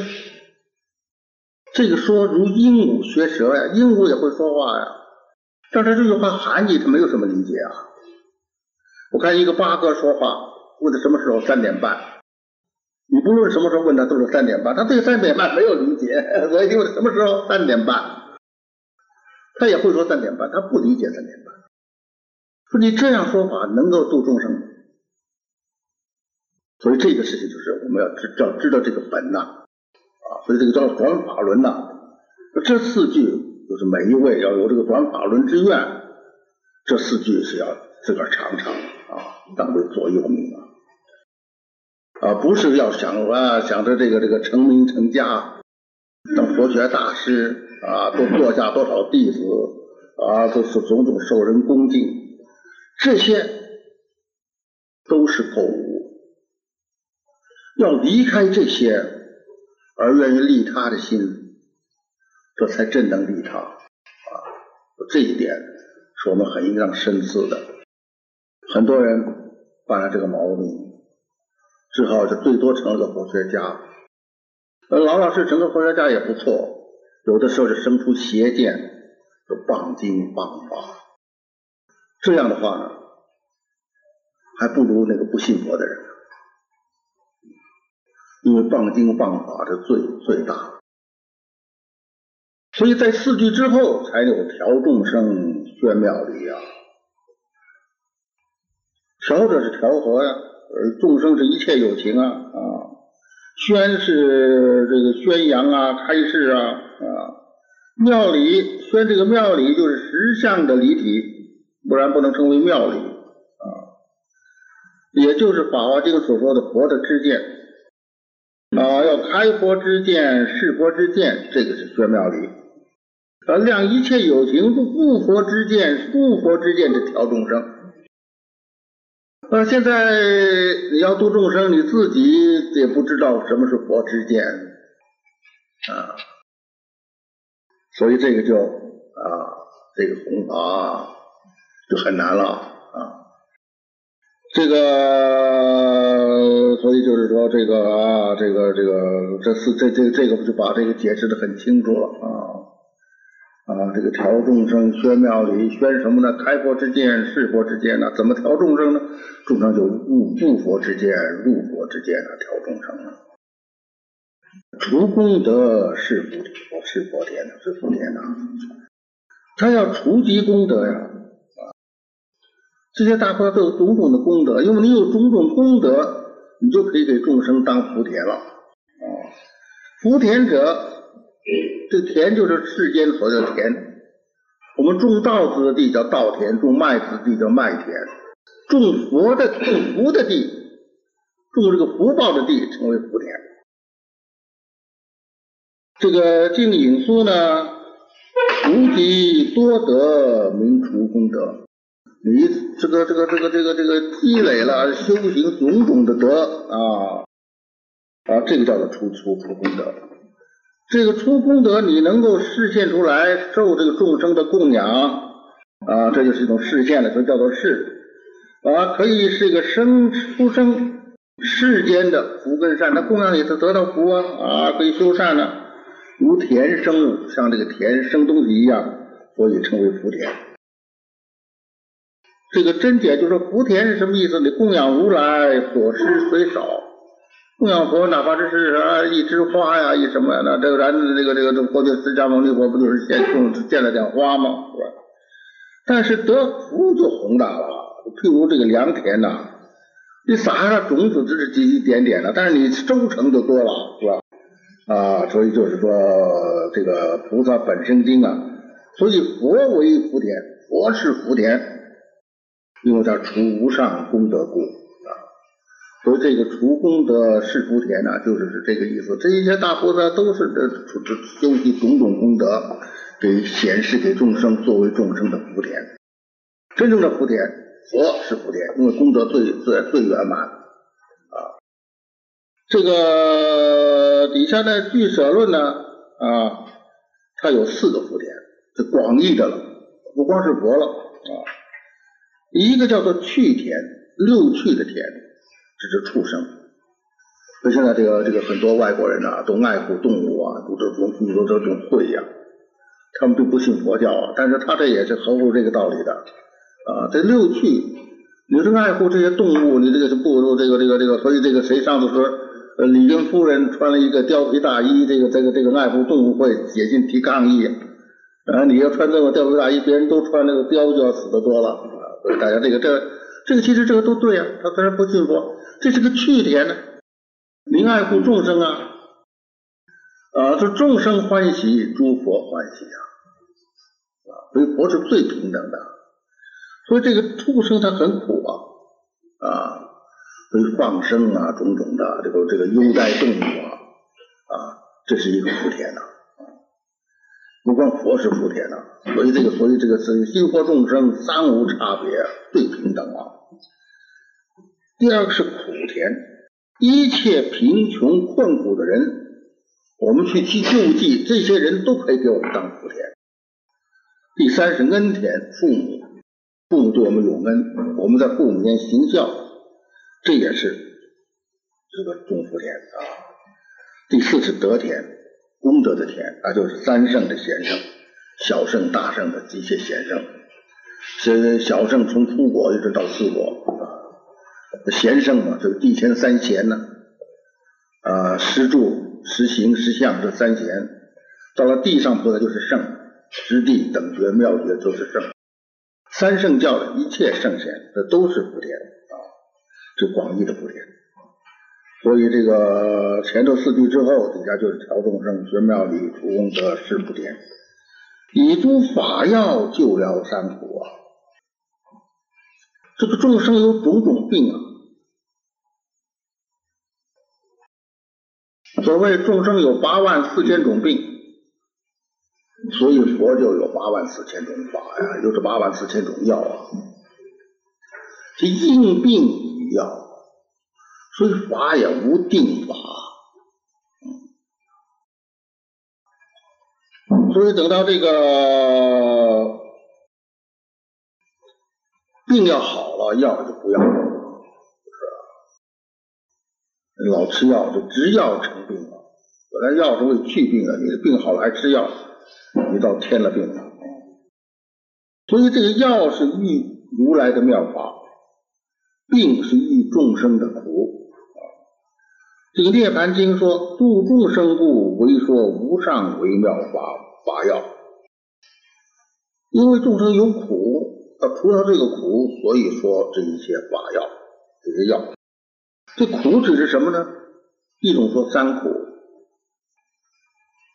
A: 这个说如鹦鹉学舌呀，鹦鹉也会说话呀，但是这句话含义他没有什么理解啊。我看一个八哥说话，问他什么时候三点半。你不论什么时候问他，都是三点半。他对三点半没有理解，我一问什么时候三点半，他也会说三点半，他不理解三点半。说你这样说法能够度众生？所以这个事情就是我们要知要知道这个本呐啊，所以这个叫转法轮呐。这四句就是每一位要有这个转法轮之愿，这四句是要自个儿尝尝啊，当为座右铭啊。啊，不是要想啊，想着这个这个成名成家，当佛学大师啊，都坐下多少弟子啊，都是种种受人恭敬，这些都是购物。要离开这些，而愿意利他的心，这才真能利他啊！这一点是我们很应当深思的。很多人犯了这个毛病。只好就最多成了个佛学家，呃，老老实实成个佛学家也不错。有的时候是生出邪见，就谤经谤法。这样的话呢，还不如那个不信佛的人，因为谤经谤法的罪最大。所以在四句之后才有调众生宣妙理啊，调者是调和呀。而众生是一切有情啊啊，宣是这个宣扬啊，开示啊啊，妙理宣这个妙理就是实相的理体，不然不能称为妙理啊。也就是《法华经》所说的佛的知见啊，要开佛之见、示佛之见，这个是宣妙理。啊，量一切有情不佛之见、不佛之见，的调众生。呃，现在你要度众生，你自己也不知道什么是佛之见啊，所以这个就啊，这个弘法就很难了啊。这个，所以就是说，这个啊，这个这个这四这这这个就把这个解释的很清楚了啊。啊，这个调众生宣妙理，宣什么呢？开佛之见，是佛之见呢？怎么调众生呢？众生就入入佛之见，入佛之见呢？调众生呢？除功德是福，是佛田呢？是福田呢？他要除积功德呀！啊，这些大佛都有种种的功德，因为你有种种功德，你就可以给众生当福田了。啊，福田者。这田就是世间所的田，我们种稻子的地叫稻田，种麦子的地叫麦田，种佛的种福的地，种这个福报的地称为福田。这个净隐书呢，无极多得名除功德，你这个这个这个这个这个积累了修行种种的德啊啊，这个叫做除除除功德。这个出功德，你能够示现出来，受这个众生的供养啊，这就是一种示现了，所以叫做示啊，可以是一个生出生世间的福跟善，那供养你，他得到福啊啊，可以修善呢，如田生物，像这个田生东西一样，所以称为福田。这个真解就说福田是什么意思？你供养如来，所施虽少。供养佛，哪怕这是啊一枝花呀，一什么呀？那这个咱这个这个这过去释迦牟尼佛不就是献供献了点花吗？是吧？但是得福就宏大了。譬如这个良田呐，你撒上种子只是一点点的，但是你收成就多了，是吧？啊，所以就是说这个菩萨本生经啊，所以佛为福田，佛是福田，因为它除无上功德故。所以这个除功德是福田呢，就是是这个意思。这一些大菩萨都是这这修习种种功德，给显示给众生作为众生的福田。真正的福田，佛是福田，因为功德最最最圆满啊。这个底下的俱舍论呢啊，它有四个福田，是广义的了，不光是佛了啊。一个叫做趣田，六趣的田，这是畜生。所以现在这个这个很多外国人呐，都爱护动物啊，都这种都这种会呀，他们都不信佛教啊，但是他这也是合乎这个道理的啊。这六趣，你是爱护这些动物，你这个是不如这个这个这个，所以这个谁上次说？呃，李云夫人穿了一个貂皮大衣，这个这个这个爱护动物会写信提抗议。啊，你要穿这个貂皮大衣，别人都穿那个貂就要死的多了啊！所以大家这个这这个其实这个都对啊，他虽然不信佛，这是个趣点呢。您爱护众生啊，啊，这众生欢喜，诸佛欢喜啊，啊，所以佛是最平等的。所以这个畜生他很苦啊，啊。所以放生啊，种种的这个这个优待动物啊，啊，这是一个福田呐，啊，不光佛是福田呐，所以这个所以这个是心佛众生三无差别，最平等啊。第二个是苦田，一切贫穷困苦的人，我们去去救济，这些人都可以给我们当苦田。第三是恩田，父母，父母对我们有恩，我们在父母间行孝。这也是这个中福田啊。第四是德田，功德的田，那就是三圣的贤圣，小圣、大圣的这些贤圣。是小圣从初果一直到四果啊，贤圣嘛，就是地前三贤呢啊，十住、十行、十相这三贤。到了地上菩萨就是圣，十地等觉妙觉就是圣。三圣教的一切圣贤，这都是福田。是广义的福田，所以这个前头四句之后，底下就是调众生学妙理除功德是福田，以诸法药救疗三苦啊。这个众生有种种病啊，所谓众生有八万四千种病，所以佛就有八万四千种法呀，又是八万四千种药啊，是应病。要，所以法也无定法，所以等到这个病要好了，药就不要了，是老吃药就直药成病了。本来药是为去病的，你的病好了还吃药，你倒添了病了。所以这个药是遇如来的妙法。病是遇众生的苦！这个《涅盘经》说度众生故，为说无上微妙法法药。因为众生有苦，要除了这个苦，所以说这一些法药，这些药。这苦指是什么呢？一种说三苦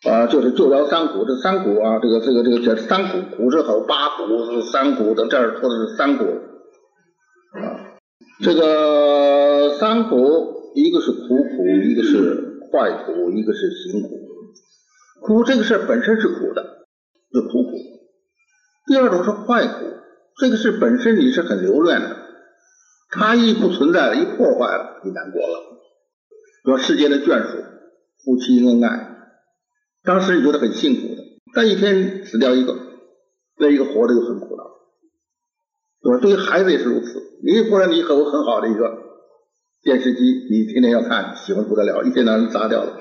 A: 啊，就是救疗三苦。这三苦啊，这个这个这个这三苦，苦是好八苦是三苦的，这儿说的是三苦啊。这个三苦，一个是苦苦，一个是坏苦，一个是行苦。苦这个事本身是苦的，是苦苦。第二种是坏苦，这个事本身你是很留恋的，它一不存在了，一破坏了，你难过了。说世间的眷属，夫妻恩爱，当时你觉得很幸福的，但一天死掉一个，那一个活着就很苦恼。对吧？对于孩子也是如此。你忽然你很很好的一个电视机，你天天要看，喜欢不得了，一天到晚砸掉了，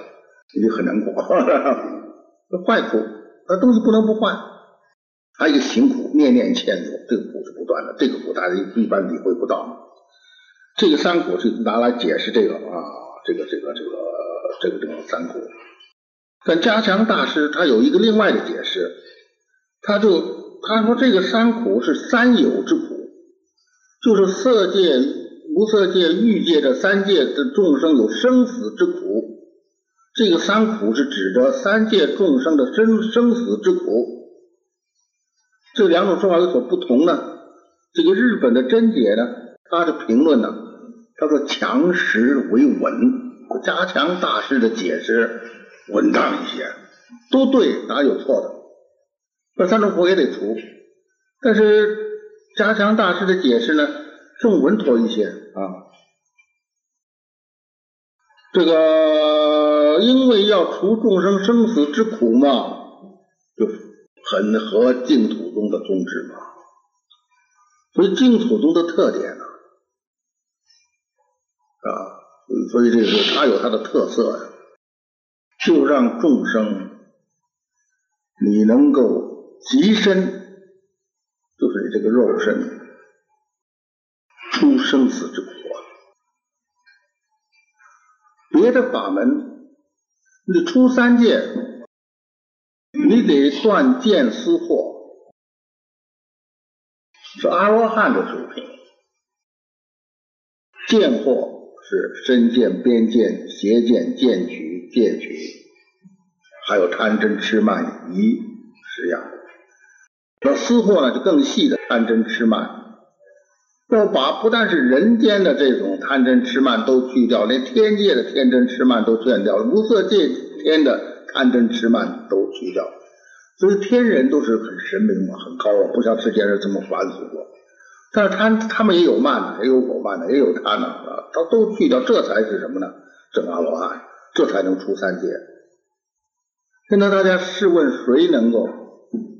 A: 你就很难过。坏苦，那东西不能不坏。还有一个行苦，念念牵着，这个苦是不断的，这个苦大家一般理会不到。这个三苦是拿来解释这个啊，这个这个这个这个这个三苦。但加强大师他有一个另外的解释，他就他说这个三苦是三有之苦。就是色界无色界、欲界这三界的众生有生死之苦。这个三苦是指的三界众生的生生死之苦。这两种说法有所不同呢。这个日本的真解呢，他的评论呢，他说强实为稳，加强大师的解释稳当一些，都对，哪有错的？这三种苦也得除，但是加强大师的解释呢，更稳妥一些啊。这个因为要除众生生死之苦嘛，就是很合净土宗的宗旨嘛。所以净土宗的特点呢，啊，所以这个它有它的特色呀，就让众生你能够极身，就是你这个肉身出生死之苦啊。别的法门，你出三界，你得断见思惑。是阿罗汉的水平，见惑是身见、边见、邪见、见取、戒取，还有贪嗔痴慢疑十样。那思惑呢，就更细的贪嗔痴慢，要把不但是人间的这种贪嗔痴慢都去掉，连天界的天真痴慢都去掉，无色界天的贪嗔痴慢都去掉。所以天人都是很神明嘛，很高啊，不像世间人这么凡俗过。但是他他们也有慢的，也有我慢的，也有贪的啊，他都去掉，这才是什么呢？正阿罗汉，这才能出三界。现在大家试问，谁能够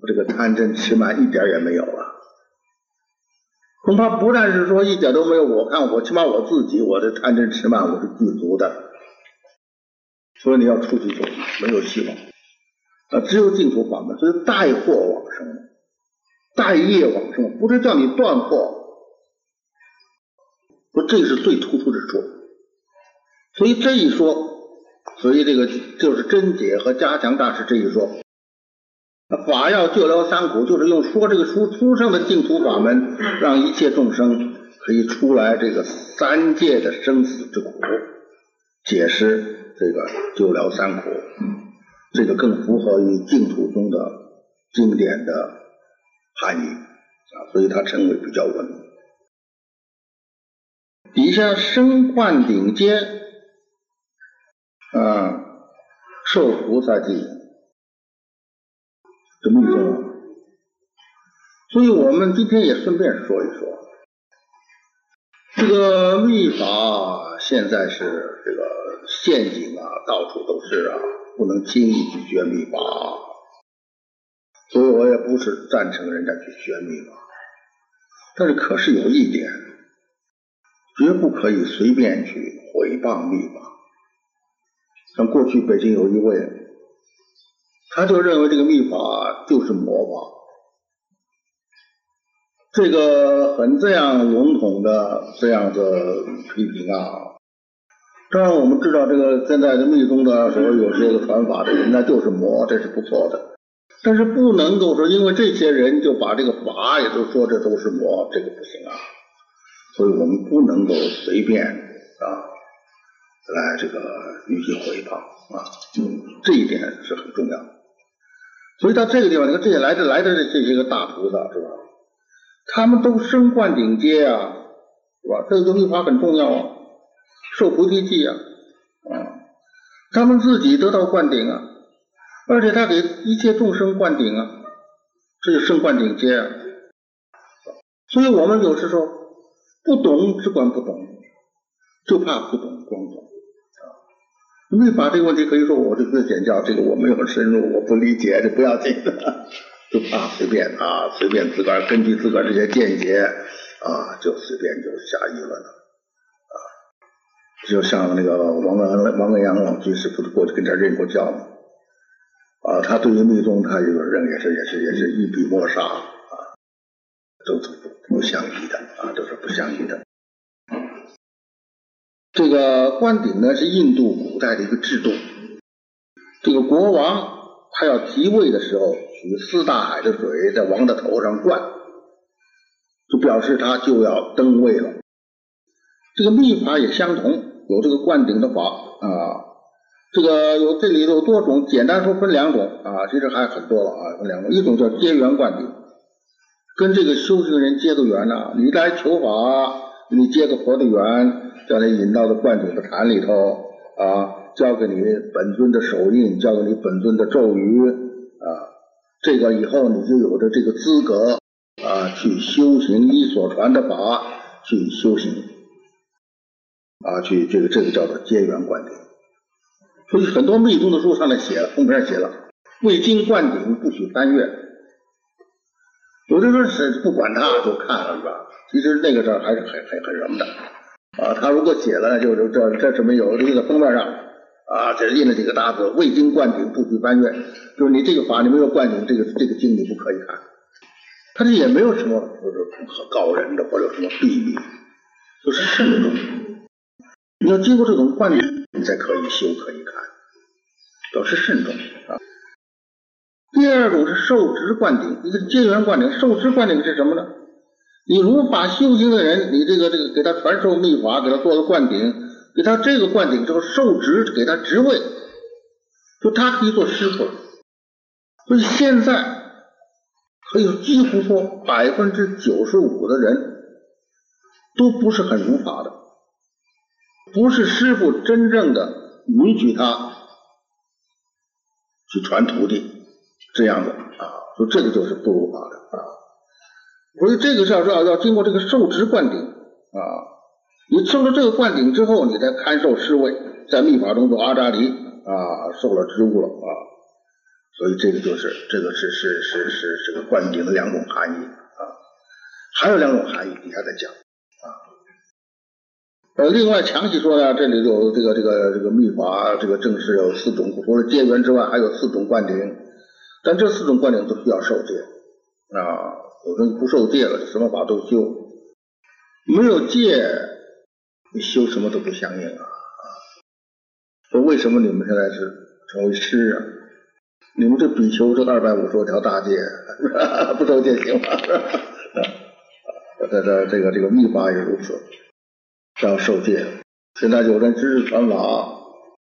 A: 这个贪嗔痴慢一点也没有啊？恐怕不但是说一点都没有，我看我起码我自己，我的贪嗔痴慢我是具足的。所以你要出去走，没有希望。啊，只有净土法门，所以带货往生，带业往生，不是叫你断货，不，这是最突出之处。所以这一说，所以这个就是真解和加强大师这一说，法要救疗三苦，就是用说这个书出生的净土法门，让一切众生可以出来这个三界的生死之苦，解释这个救疗三苦。这个更符合于净土中的经典的含义啊，所以它称为比较稳。底下生灌顶尖啊，受菩萨记，这密宗。所以我们今天也顺便说一说，这个密法现在是这个陷阱啊，到处都是啊。不能轻易去学密法，所以我也不是赞成人家去学密法。但是可是有一点，绝不可以随便去毁谤密法。像过去北京有一位，他就认为这个密法就是魔法，这个很这样笼统的这样的批评啊。当然，我们知道这个现在的密宗的时候有些个传法的人，那就是魔，这是不错的。但是不能够说，因为这些人就把这个法也都说这都是魔，这个不行啊。所以我们不能够随便啊来这个予以回报啊，嗯这一点是很重要的。所以到这个地方，你看这些来的来的这些个大菩萨是吧？他们都身冠顶阶啊，是吧？这个密法很重要啊。受菩提记啊，啊，他们自己得到灌顶啊，而且他给一切众生灌顶啊，这就升灌顶阶啊。所以我们有时候不懂只管不懂，就怕不懂光懂啊。没法这个问题可以说我这个简教这个我没有深入，我不理解这不要紧的，就怕随便啊，随便自个根据自个这些见解啊，就随便就下议论了。就像那个王安王安阳老居士不是过去跟这认过教吗？啊，他对于密宗，他这个人也是也是也是一笔抹杀啊，都是不相宜的啊，都是不相宜的。这个灌顶呢，是印度古代的一个制度。这个国王他要即位的时候，取四大海的水在王的头上灌，就表示他就要登位了。这个秘法也相同，有这个灌顶的法啊。这个有这里头有多种，简单说分两种啊，其实还很多了啊，分两种，一种叫结缘灌顶，跟这个修行人结个缘呐，你来求法，你结个佛的缘，叫你引到的灌顶的坛里头啊，交给你本尊的手印，交给你本尊的咒语啊，这个以后你就有着这个资格啊，去修行你所传的法，去修行啊，去这个这个叫做结缘灌顶。所以很多密宗的书上面写了，封面写了，未经灌顶不许翻阅。有的说是不管他就看了是吧？其实那个事还是很很很什么的啊。他如果写了，就是这这什么有这个封面上啊，这印了几个大字，未经灌顶不许翻阅，就是你这个法你没有灌顶，这个这个经你不可以看。他这也没有什么就是告人的或者什么秘密，就是慎重。你要经过这种灌顶。你才可以修，可以看，表示慎重啊。第二种是受职灌顶，一个结缘灌顶。受职灌顶是什么呢？你如法修行的人，你这个这个给他传授秘法，给他做了灌顶，给他这个灌顶之后受职，给他职位，就他可以做师傅。所以现在可以几乎说百分之九十五的人都不是很如法的。不是师傅真正的允许他去传徒弟这样的啊，说这个就是不如法的啊。所以这个是要要要经过这个受职灌顶啊，你受了这个灌顶之后，你才堪受师位，在密法中做阿扎尼啊，受了职务了啊。所以这个就是这个是是是是这个灌顶的两种含义啊，还有两种含义，底下再讲。呃，另外详细说呢，这里有这个这个这个秘法，这个正式有四种，除了戒缘之外，还有四种灌顶。但这四种灌顶都需要受戒啊，有人不受戒了，什么法都修，没有戒，你修什么都不相应啊。说为什么你们现在是成为师啊？你们这比丘这二百五十多条大戒，不受戒行吗？这这这个这个秘法也如此。要受戒，现在有人知识传法，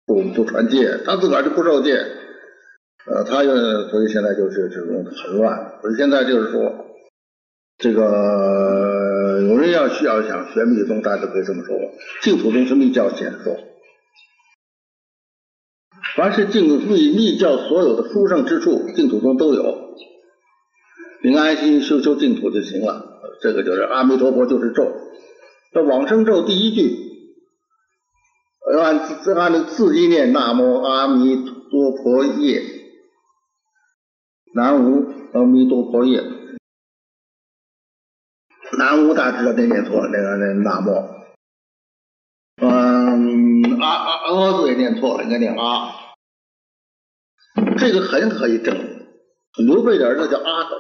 A: 不不传戒，他自个儿就不受戒，呃，他又所以现在就是这种很乱。所以现在就是说，这个有人要需要想学密宗，大家可以这么说：净土宗是密教显说，凡是净密密教所有的殊胜之处，净土宗都有，你安心修修净土就行了。这个就是阿弥陀佛，就是咒。这往生咒第一句，按字按那个字音念，南无阿弥陀佛耶，南无阿弥陀佛耶，南无大家知道那念错了，那个那南无，嗯，阿阿阿字也念错了，应该念阿，这个很可以证明，刘备的儿子叫阿斗，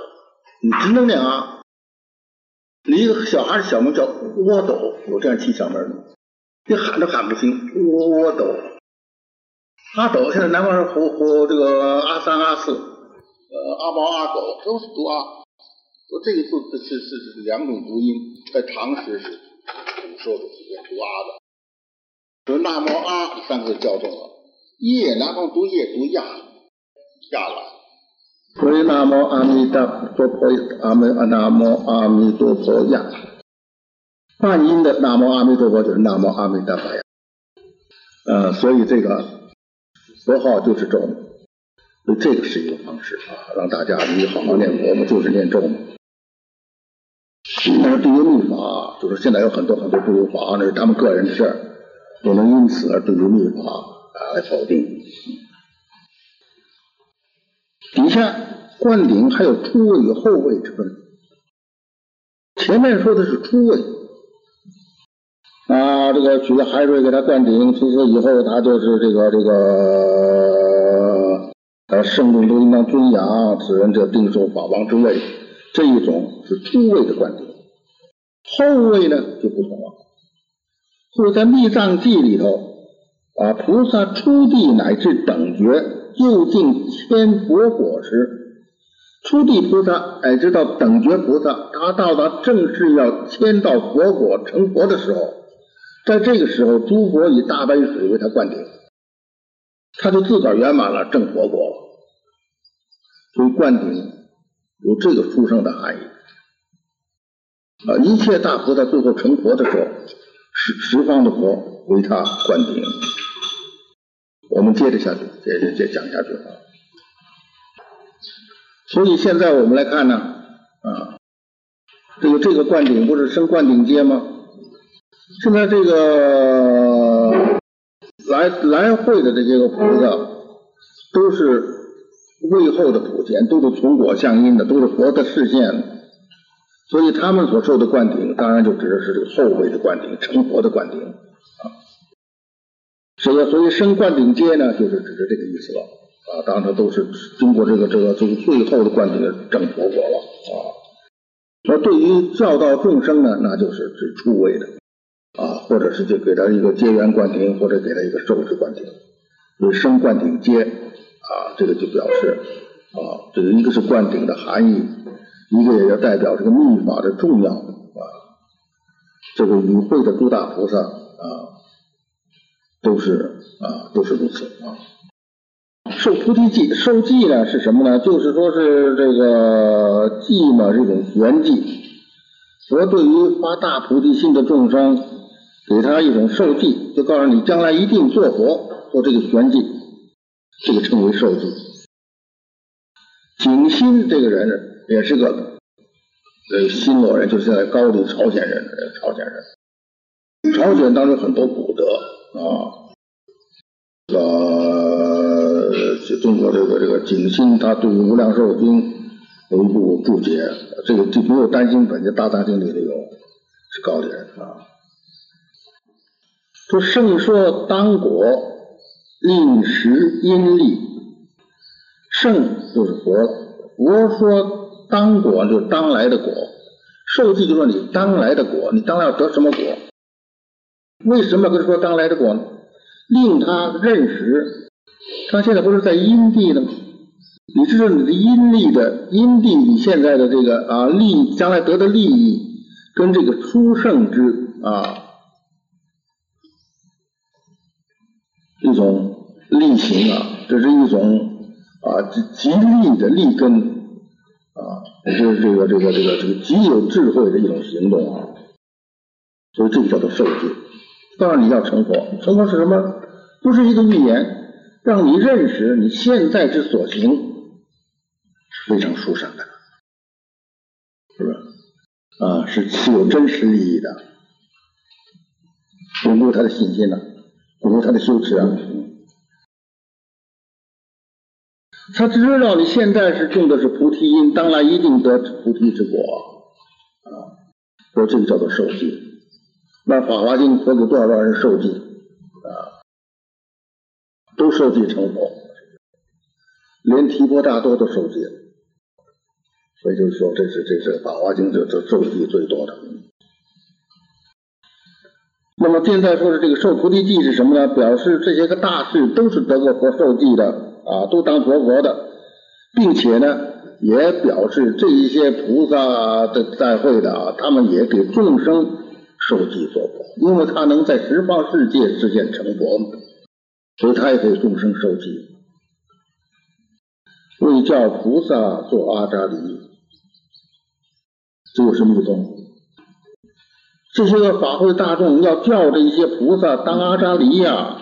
A: 你只能念阿。你一个小孩小名叫阿斗，有这样起小名的，你喊都喊不清。阿斗，阿斗，现在南方人呼呼这个阿三、阿四，呃，阿猫、阿狗都是读阿。说这个字是是是两种读音，在唐时是古时候的时间读阿的。说那么阿三个字校正了，叶南方读夜读亚，亚了。所以南无阿弥陀佛，阿弥南无阿弥陀佛呀。梵音的南无阿弥陀佛就是南无阿弥陀佛呀。呃，所以这个佛号就是咒，所以这个是一个方式啊，让大家你好好念佛嘛，就是念咒嘛。但是对于密法，就是现在有很多很多不如法，那是他们个人的事儿，不能因此而对于密法啊来否定。底下灌顶还有初位与后位之分。前面说的是初位，啊，这个取了海水给他灌顶，从此以后他就是这个这个，呃，圣众都应当尊仰此人，这定受法王之位。这一种是初位的灌顶，后位呢就不同了。所以在密藏记里头，啊，菩萨初地乃至等觉。就近签佛果时，初地菩萨乃至到等觉菩萨，他到达正式要签到佛果成佛的时候，在这个时候，诸佛以大杯水为他灌顶，他就自个儿圆满了正佛果了。所以灌顶有这个殊胜的含义啊！一切大菩萨最后成佛的时候，十十方的佛为他灌顶。我们接着下去，接着再讲下去啊。所以现在我们来看呢，啊，这个这个灌顶不是升灌顶阶吗？现在这个来来会的这些个菩萨，都是位后的普贤，都是从果向因的，都是佛的视线，所以他们所受的灌顶，当然就指的是这个后位的灌顶，成佛的灌顶啊。所以，所以升灌顶阶呢，就是指的这个意思了啊。当然，都是经过这个这个这个最后的灌顶正佛果了啊。那对于教道众生呢，那就是指初位的。啊，或者是就给他一个结缘灌顶，或者给他一个受持灌顶，为升灌顶阶啊，这个就表示啊，这个一个是灌顶的含义，一个也要代表这个密码的重要啊。这个与会的诸大菩萨啊，都是啊，都是如此啊。受菩提记，受记呢是什么呢？就是说是这个记嘛，这种玄记，佛对于发大菩提心的众生。给他一种受记，就告诉你将来一定做佛，做这个玄记，这个称为受记。景心这个人也是个呃新罗人，就是现在高丽朝鲜人，朝鲜人。朝鲜当中很多古德啊，呃，中国这个这个景星，他对于无量寿经有一部注解，这个就不用担心本家大藏经里头有，是高丽人啊。说圣说当果令时因力，圣就是佛，佛说当果就是当来的果，受记就说你当来的果，你当来要得什么果？为什么跟说当来的果呢？令他认识，他现在不是在因地呢吗？你知道你的阴力的阴地，你现在的这个啊利，将来得的利益，跟这个出圣之啊。一种力行啊，这是一种啊极极利的利根啊，也就是这个这个这个这个极有智慧的一种行动啊，所以这个叫做受记。当然你要成佛，成佛是什么？不是一个预言，让你认识你现在之所行是非常殊胜的，是不是？啊，是是有真实利益的，巩固他的信心呢。巩固他的修持啊，他知道你现在是种的是菩提因，当然一定得菩提之果啊。所以这个叫做受记。那《法华经》佛给多少多少人受记啊？都受记成佛，连提婆达多都受记。所以就是说，这是这是《法华经》这这受记最多的。那么现在说的这个受菩提记是什么呢？表示这些个大事都是得过佛受记的啊，都当佛佛的，并且呢，也表示这一些菩萨的在会的啊，他们也给众生受记做佛，因为他能在十方世界实现成佛，所以他也给众生受记，为叫菩萨做阿扎离，这有什么意思？这些个法会大众要叫这些菩萨当阿扎离呀，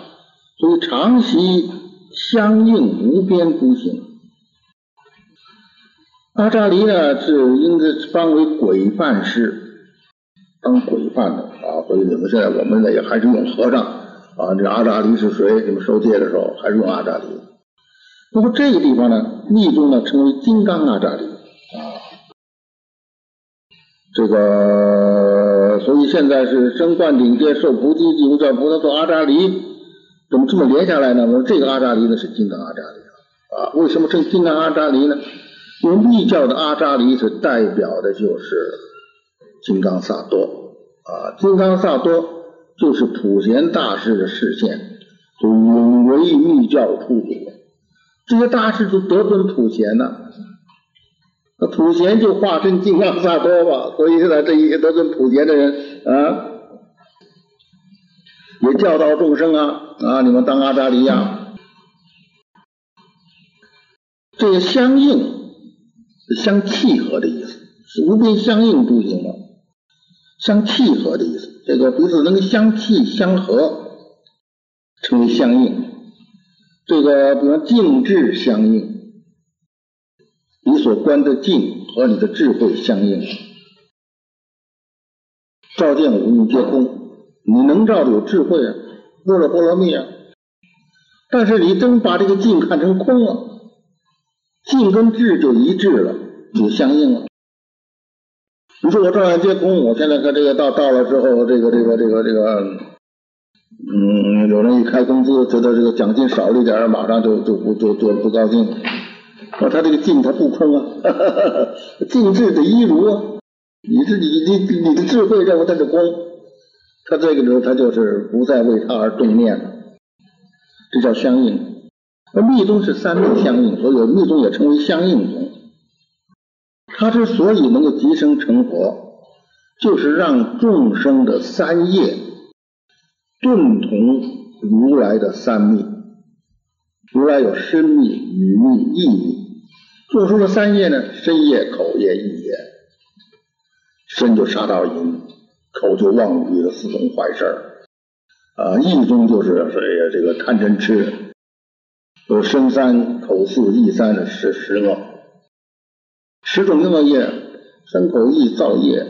A: 所以长期相应无边诸行。阿扎离呢是应该翻为鬼犯师，当鬼犯的啊。所以你们现在我们呢也还是用和尚啊。这阿扎离是谁？你们受戒的时候还是用阿扎离。那么这个地方呢，密宗呢称为金刚阿扎离啊。这个。所以现在是升灌顶阶受菩提记，叫菩萨做阿扎离，怎么这么连下来呢？我说这个阿扎离呢是金刚阿扎离啊，为什么称金刚阿扎离呢？因为密教的阿扎离是代表的就是金刚萨多啊，金刚萨多就是普贤大师的视线，就永为密教出祖，这些大师都得尊普贤呢。那普贤就化身金刚萨多吧，所以现在这一些得尊普贤的人啊，也教导众生啊啊，你们当阿扎黎呀。这个相应相契合的意思，是无边相应诸行嘛，相契合的意思。这个彼此能相契相合，称为相应。这个比方静智相应，你所观的静和你的智慧相应。照见五蕴皆空，你能照的有智慧啊，般若波罗蜜啊。但是你真把这个静看成空了，静跟智就一致了，就相应了。你说我照见皆空，我现在看这个到到了之后，这个这个这个这个，嗯，有人一开工资，觉得这个奖金少了一点，马上就就不就就不高兴。说他这个进他不空啊，境智的一如啊。你是你你你的智慧认为它是空，他这个时候他就是不再为他而动念了，这叫相应。而密宗是三密相应，所以密宗也称为相应宗。他之所以能够即生成佛，就是让众生的三业顿同如来的三密。如来有身密、语密、意密，做出了三业呢，身业、口业、意业。身就杀盗淫，口就妄语的四种坏事儿，啊，意中就是所以这个贪嗔痴，有身三口四意三的十十恶，十种恶业，身口意造业，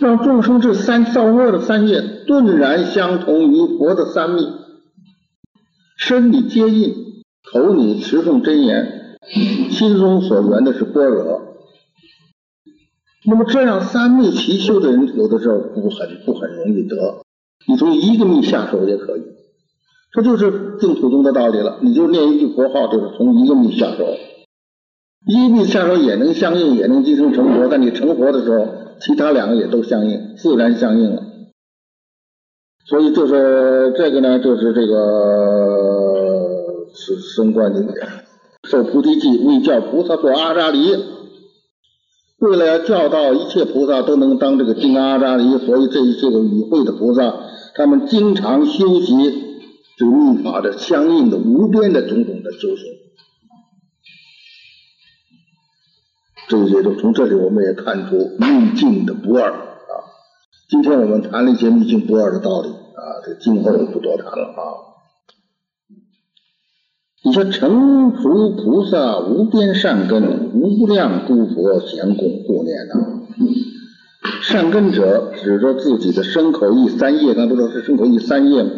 A: 让众生这三造恶的三业顿然相同于佛的三密，身体接印，口里持诵真言，心中所缘的是般若。那么这样三密齐修的人，有的时候不很不很容易得。你从一个密下手也可以，这就是净土宗的道理了。你就念一句佛号，就是从一个密下手，一个密下手也能相应，也能即生成佛。但你成佛的时候，其他两个也都相应，自然相应了。所以就是这个呢，就是这个是升观经受菩提记，为教菩萨做阿扎黎。为了要教导一切菩萨都能当这个金刚阿扎黎，所以这一些个与会的菩萨，他们经常修习这密法的相应的无边的种种的修行。这些都从这里我们也看出秘境的不二啊。今天我们谈了一些秘境不二的道理啊，这今后不多谈了啊。你说成佛菩萨无边善根，无量诸佛咸供护念呐。善根者指着自己的身口意三业，刚才不说是身口意三业吗？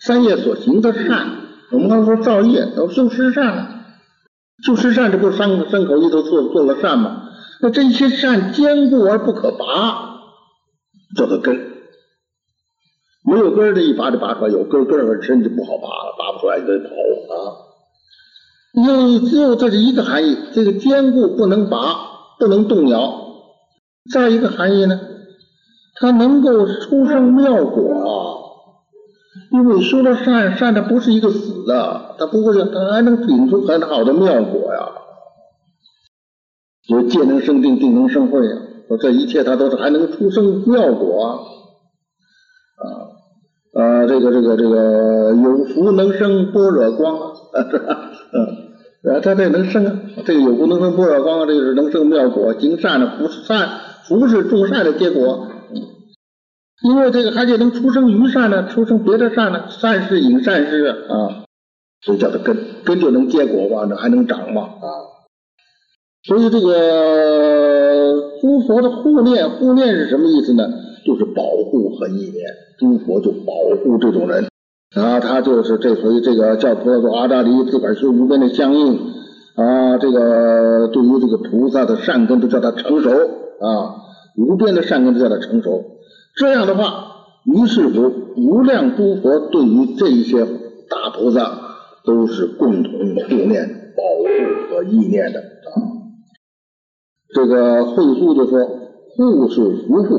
A: 三业所行的善，我们刚才说造业都修身善了，修十善这不是三口意都做做了善吗？那这些善坚固而不可拔，叫做根。没有根的一拔就拔出来，有根根儿很深就不好拔了，拔不出来就得跑啊。因为只有这是一个含义，这个坚固不能拔，不能动摇。再一个含义呢，它能够出生妙果，因为修了善，善的不是一个死的，它不会，它还能顶出很好的妙果呀。有戒能生定，定能生慧啊，说这一切它都是还能出生妙果啊。啊，这个这个这个有福能生般若光啊，嗯。啊，他这能生啊，这个有福能生般若光，这个是能生妙果，行善的福善，福是种善的结果。因为这个还得能出生于善呢，出生别的善呢，善事引善事啊，所以叫它根，根就能结果吧，那还能长嘛啊。所以这个诸佛的护念，护念是什么意思呢？就是保护和意念，诸佛就保护这种人。啊，他就是这回这个叫菩萨做阿扎黎，自个儿修无边的相应啊。这个对于这个菩萨的善根都叫他成熟啊，无边的善根都叫他成熟。这样的话，于是乎无量诸佛对于这一些大菩萨都是共同护念、保护和意念的啊。这个慧护就说，护是福护，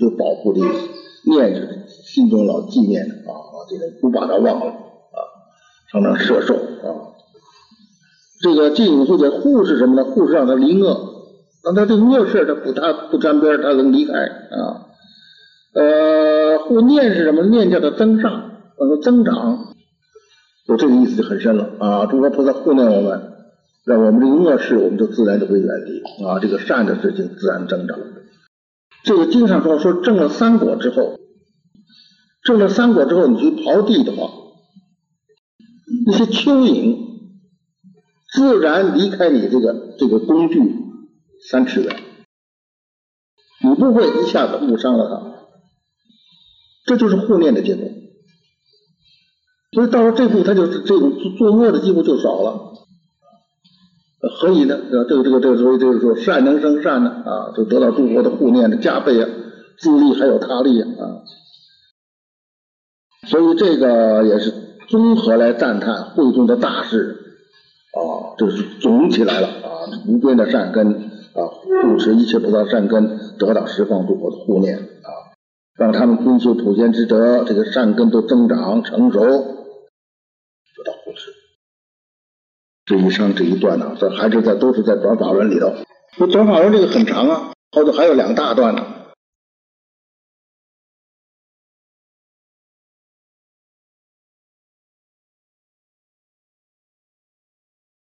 A: 就保护的意思，念是心中老纪念的啊。这个不把他忘了啊，常常摄受啊。这个净隐护的护是什么呢？护是让他离恶，让他这个恶事他不他不沾边，他能离开啊。呃，护念是什么？念叫做增上，呃，增长。我这个意思就很深了啊！诸佛菩萨护念我们，让我们这个恶事我们就自然就会远离啊，这个善的事情自然增长。这个经上说说证了三果之后，证了三果之后，你去刨地的话，那些蚯蚓自然离开你这个这个工具三尺远，你不会一下子误伤了它。这就是护念的结果。所以到了这步，他就是这种作恶的机会就少了。何以呢？这个这个这个所以就是说善能生善呢啊，就得到诸佛的护念的加倍啊，自利还有他利啊。所以这个也是综合来赞叹慧中的大事啊，这是总起来了啊，无边的善根啊，护持一切菩萨善根，得到十方诸佛的护念啊，让他们归修普贤之德，这个善根都增长成熟。得到护持。这以上这一段呢，这还是在都是在转法轮里头。那转法轮这个很长啊，后头还有两大段呢。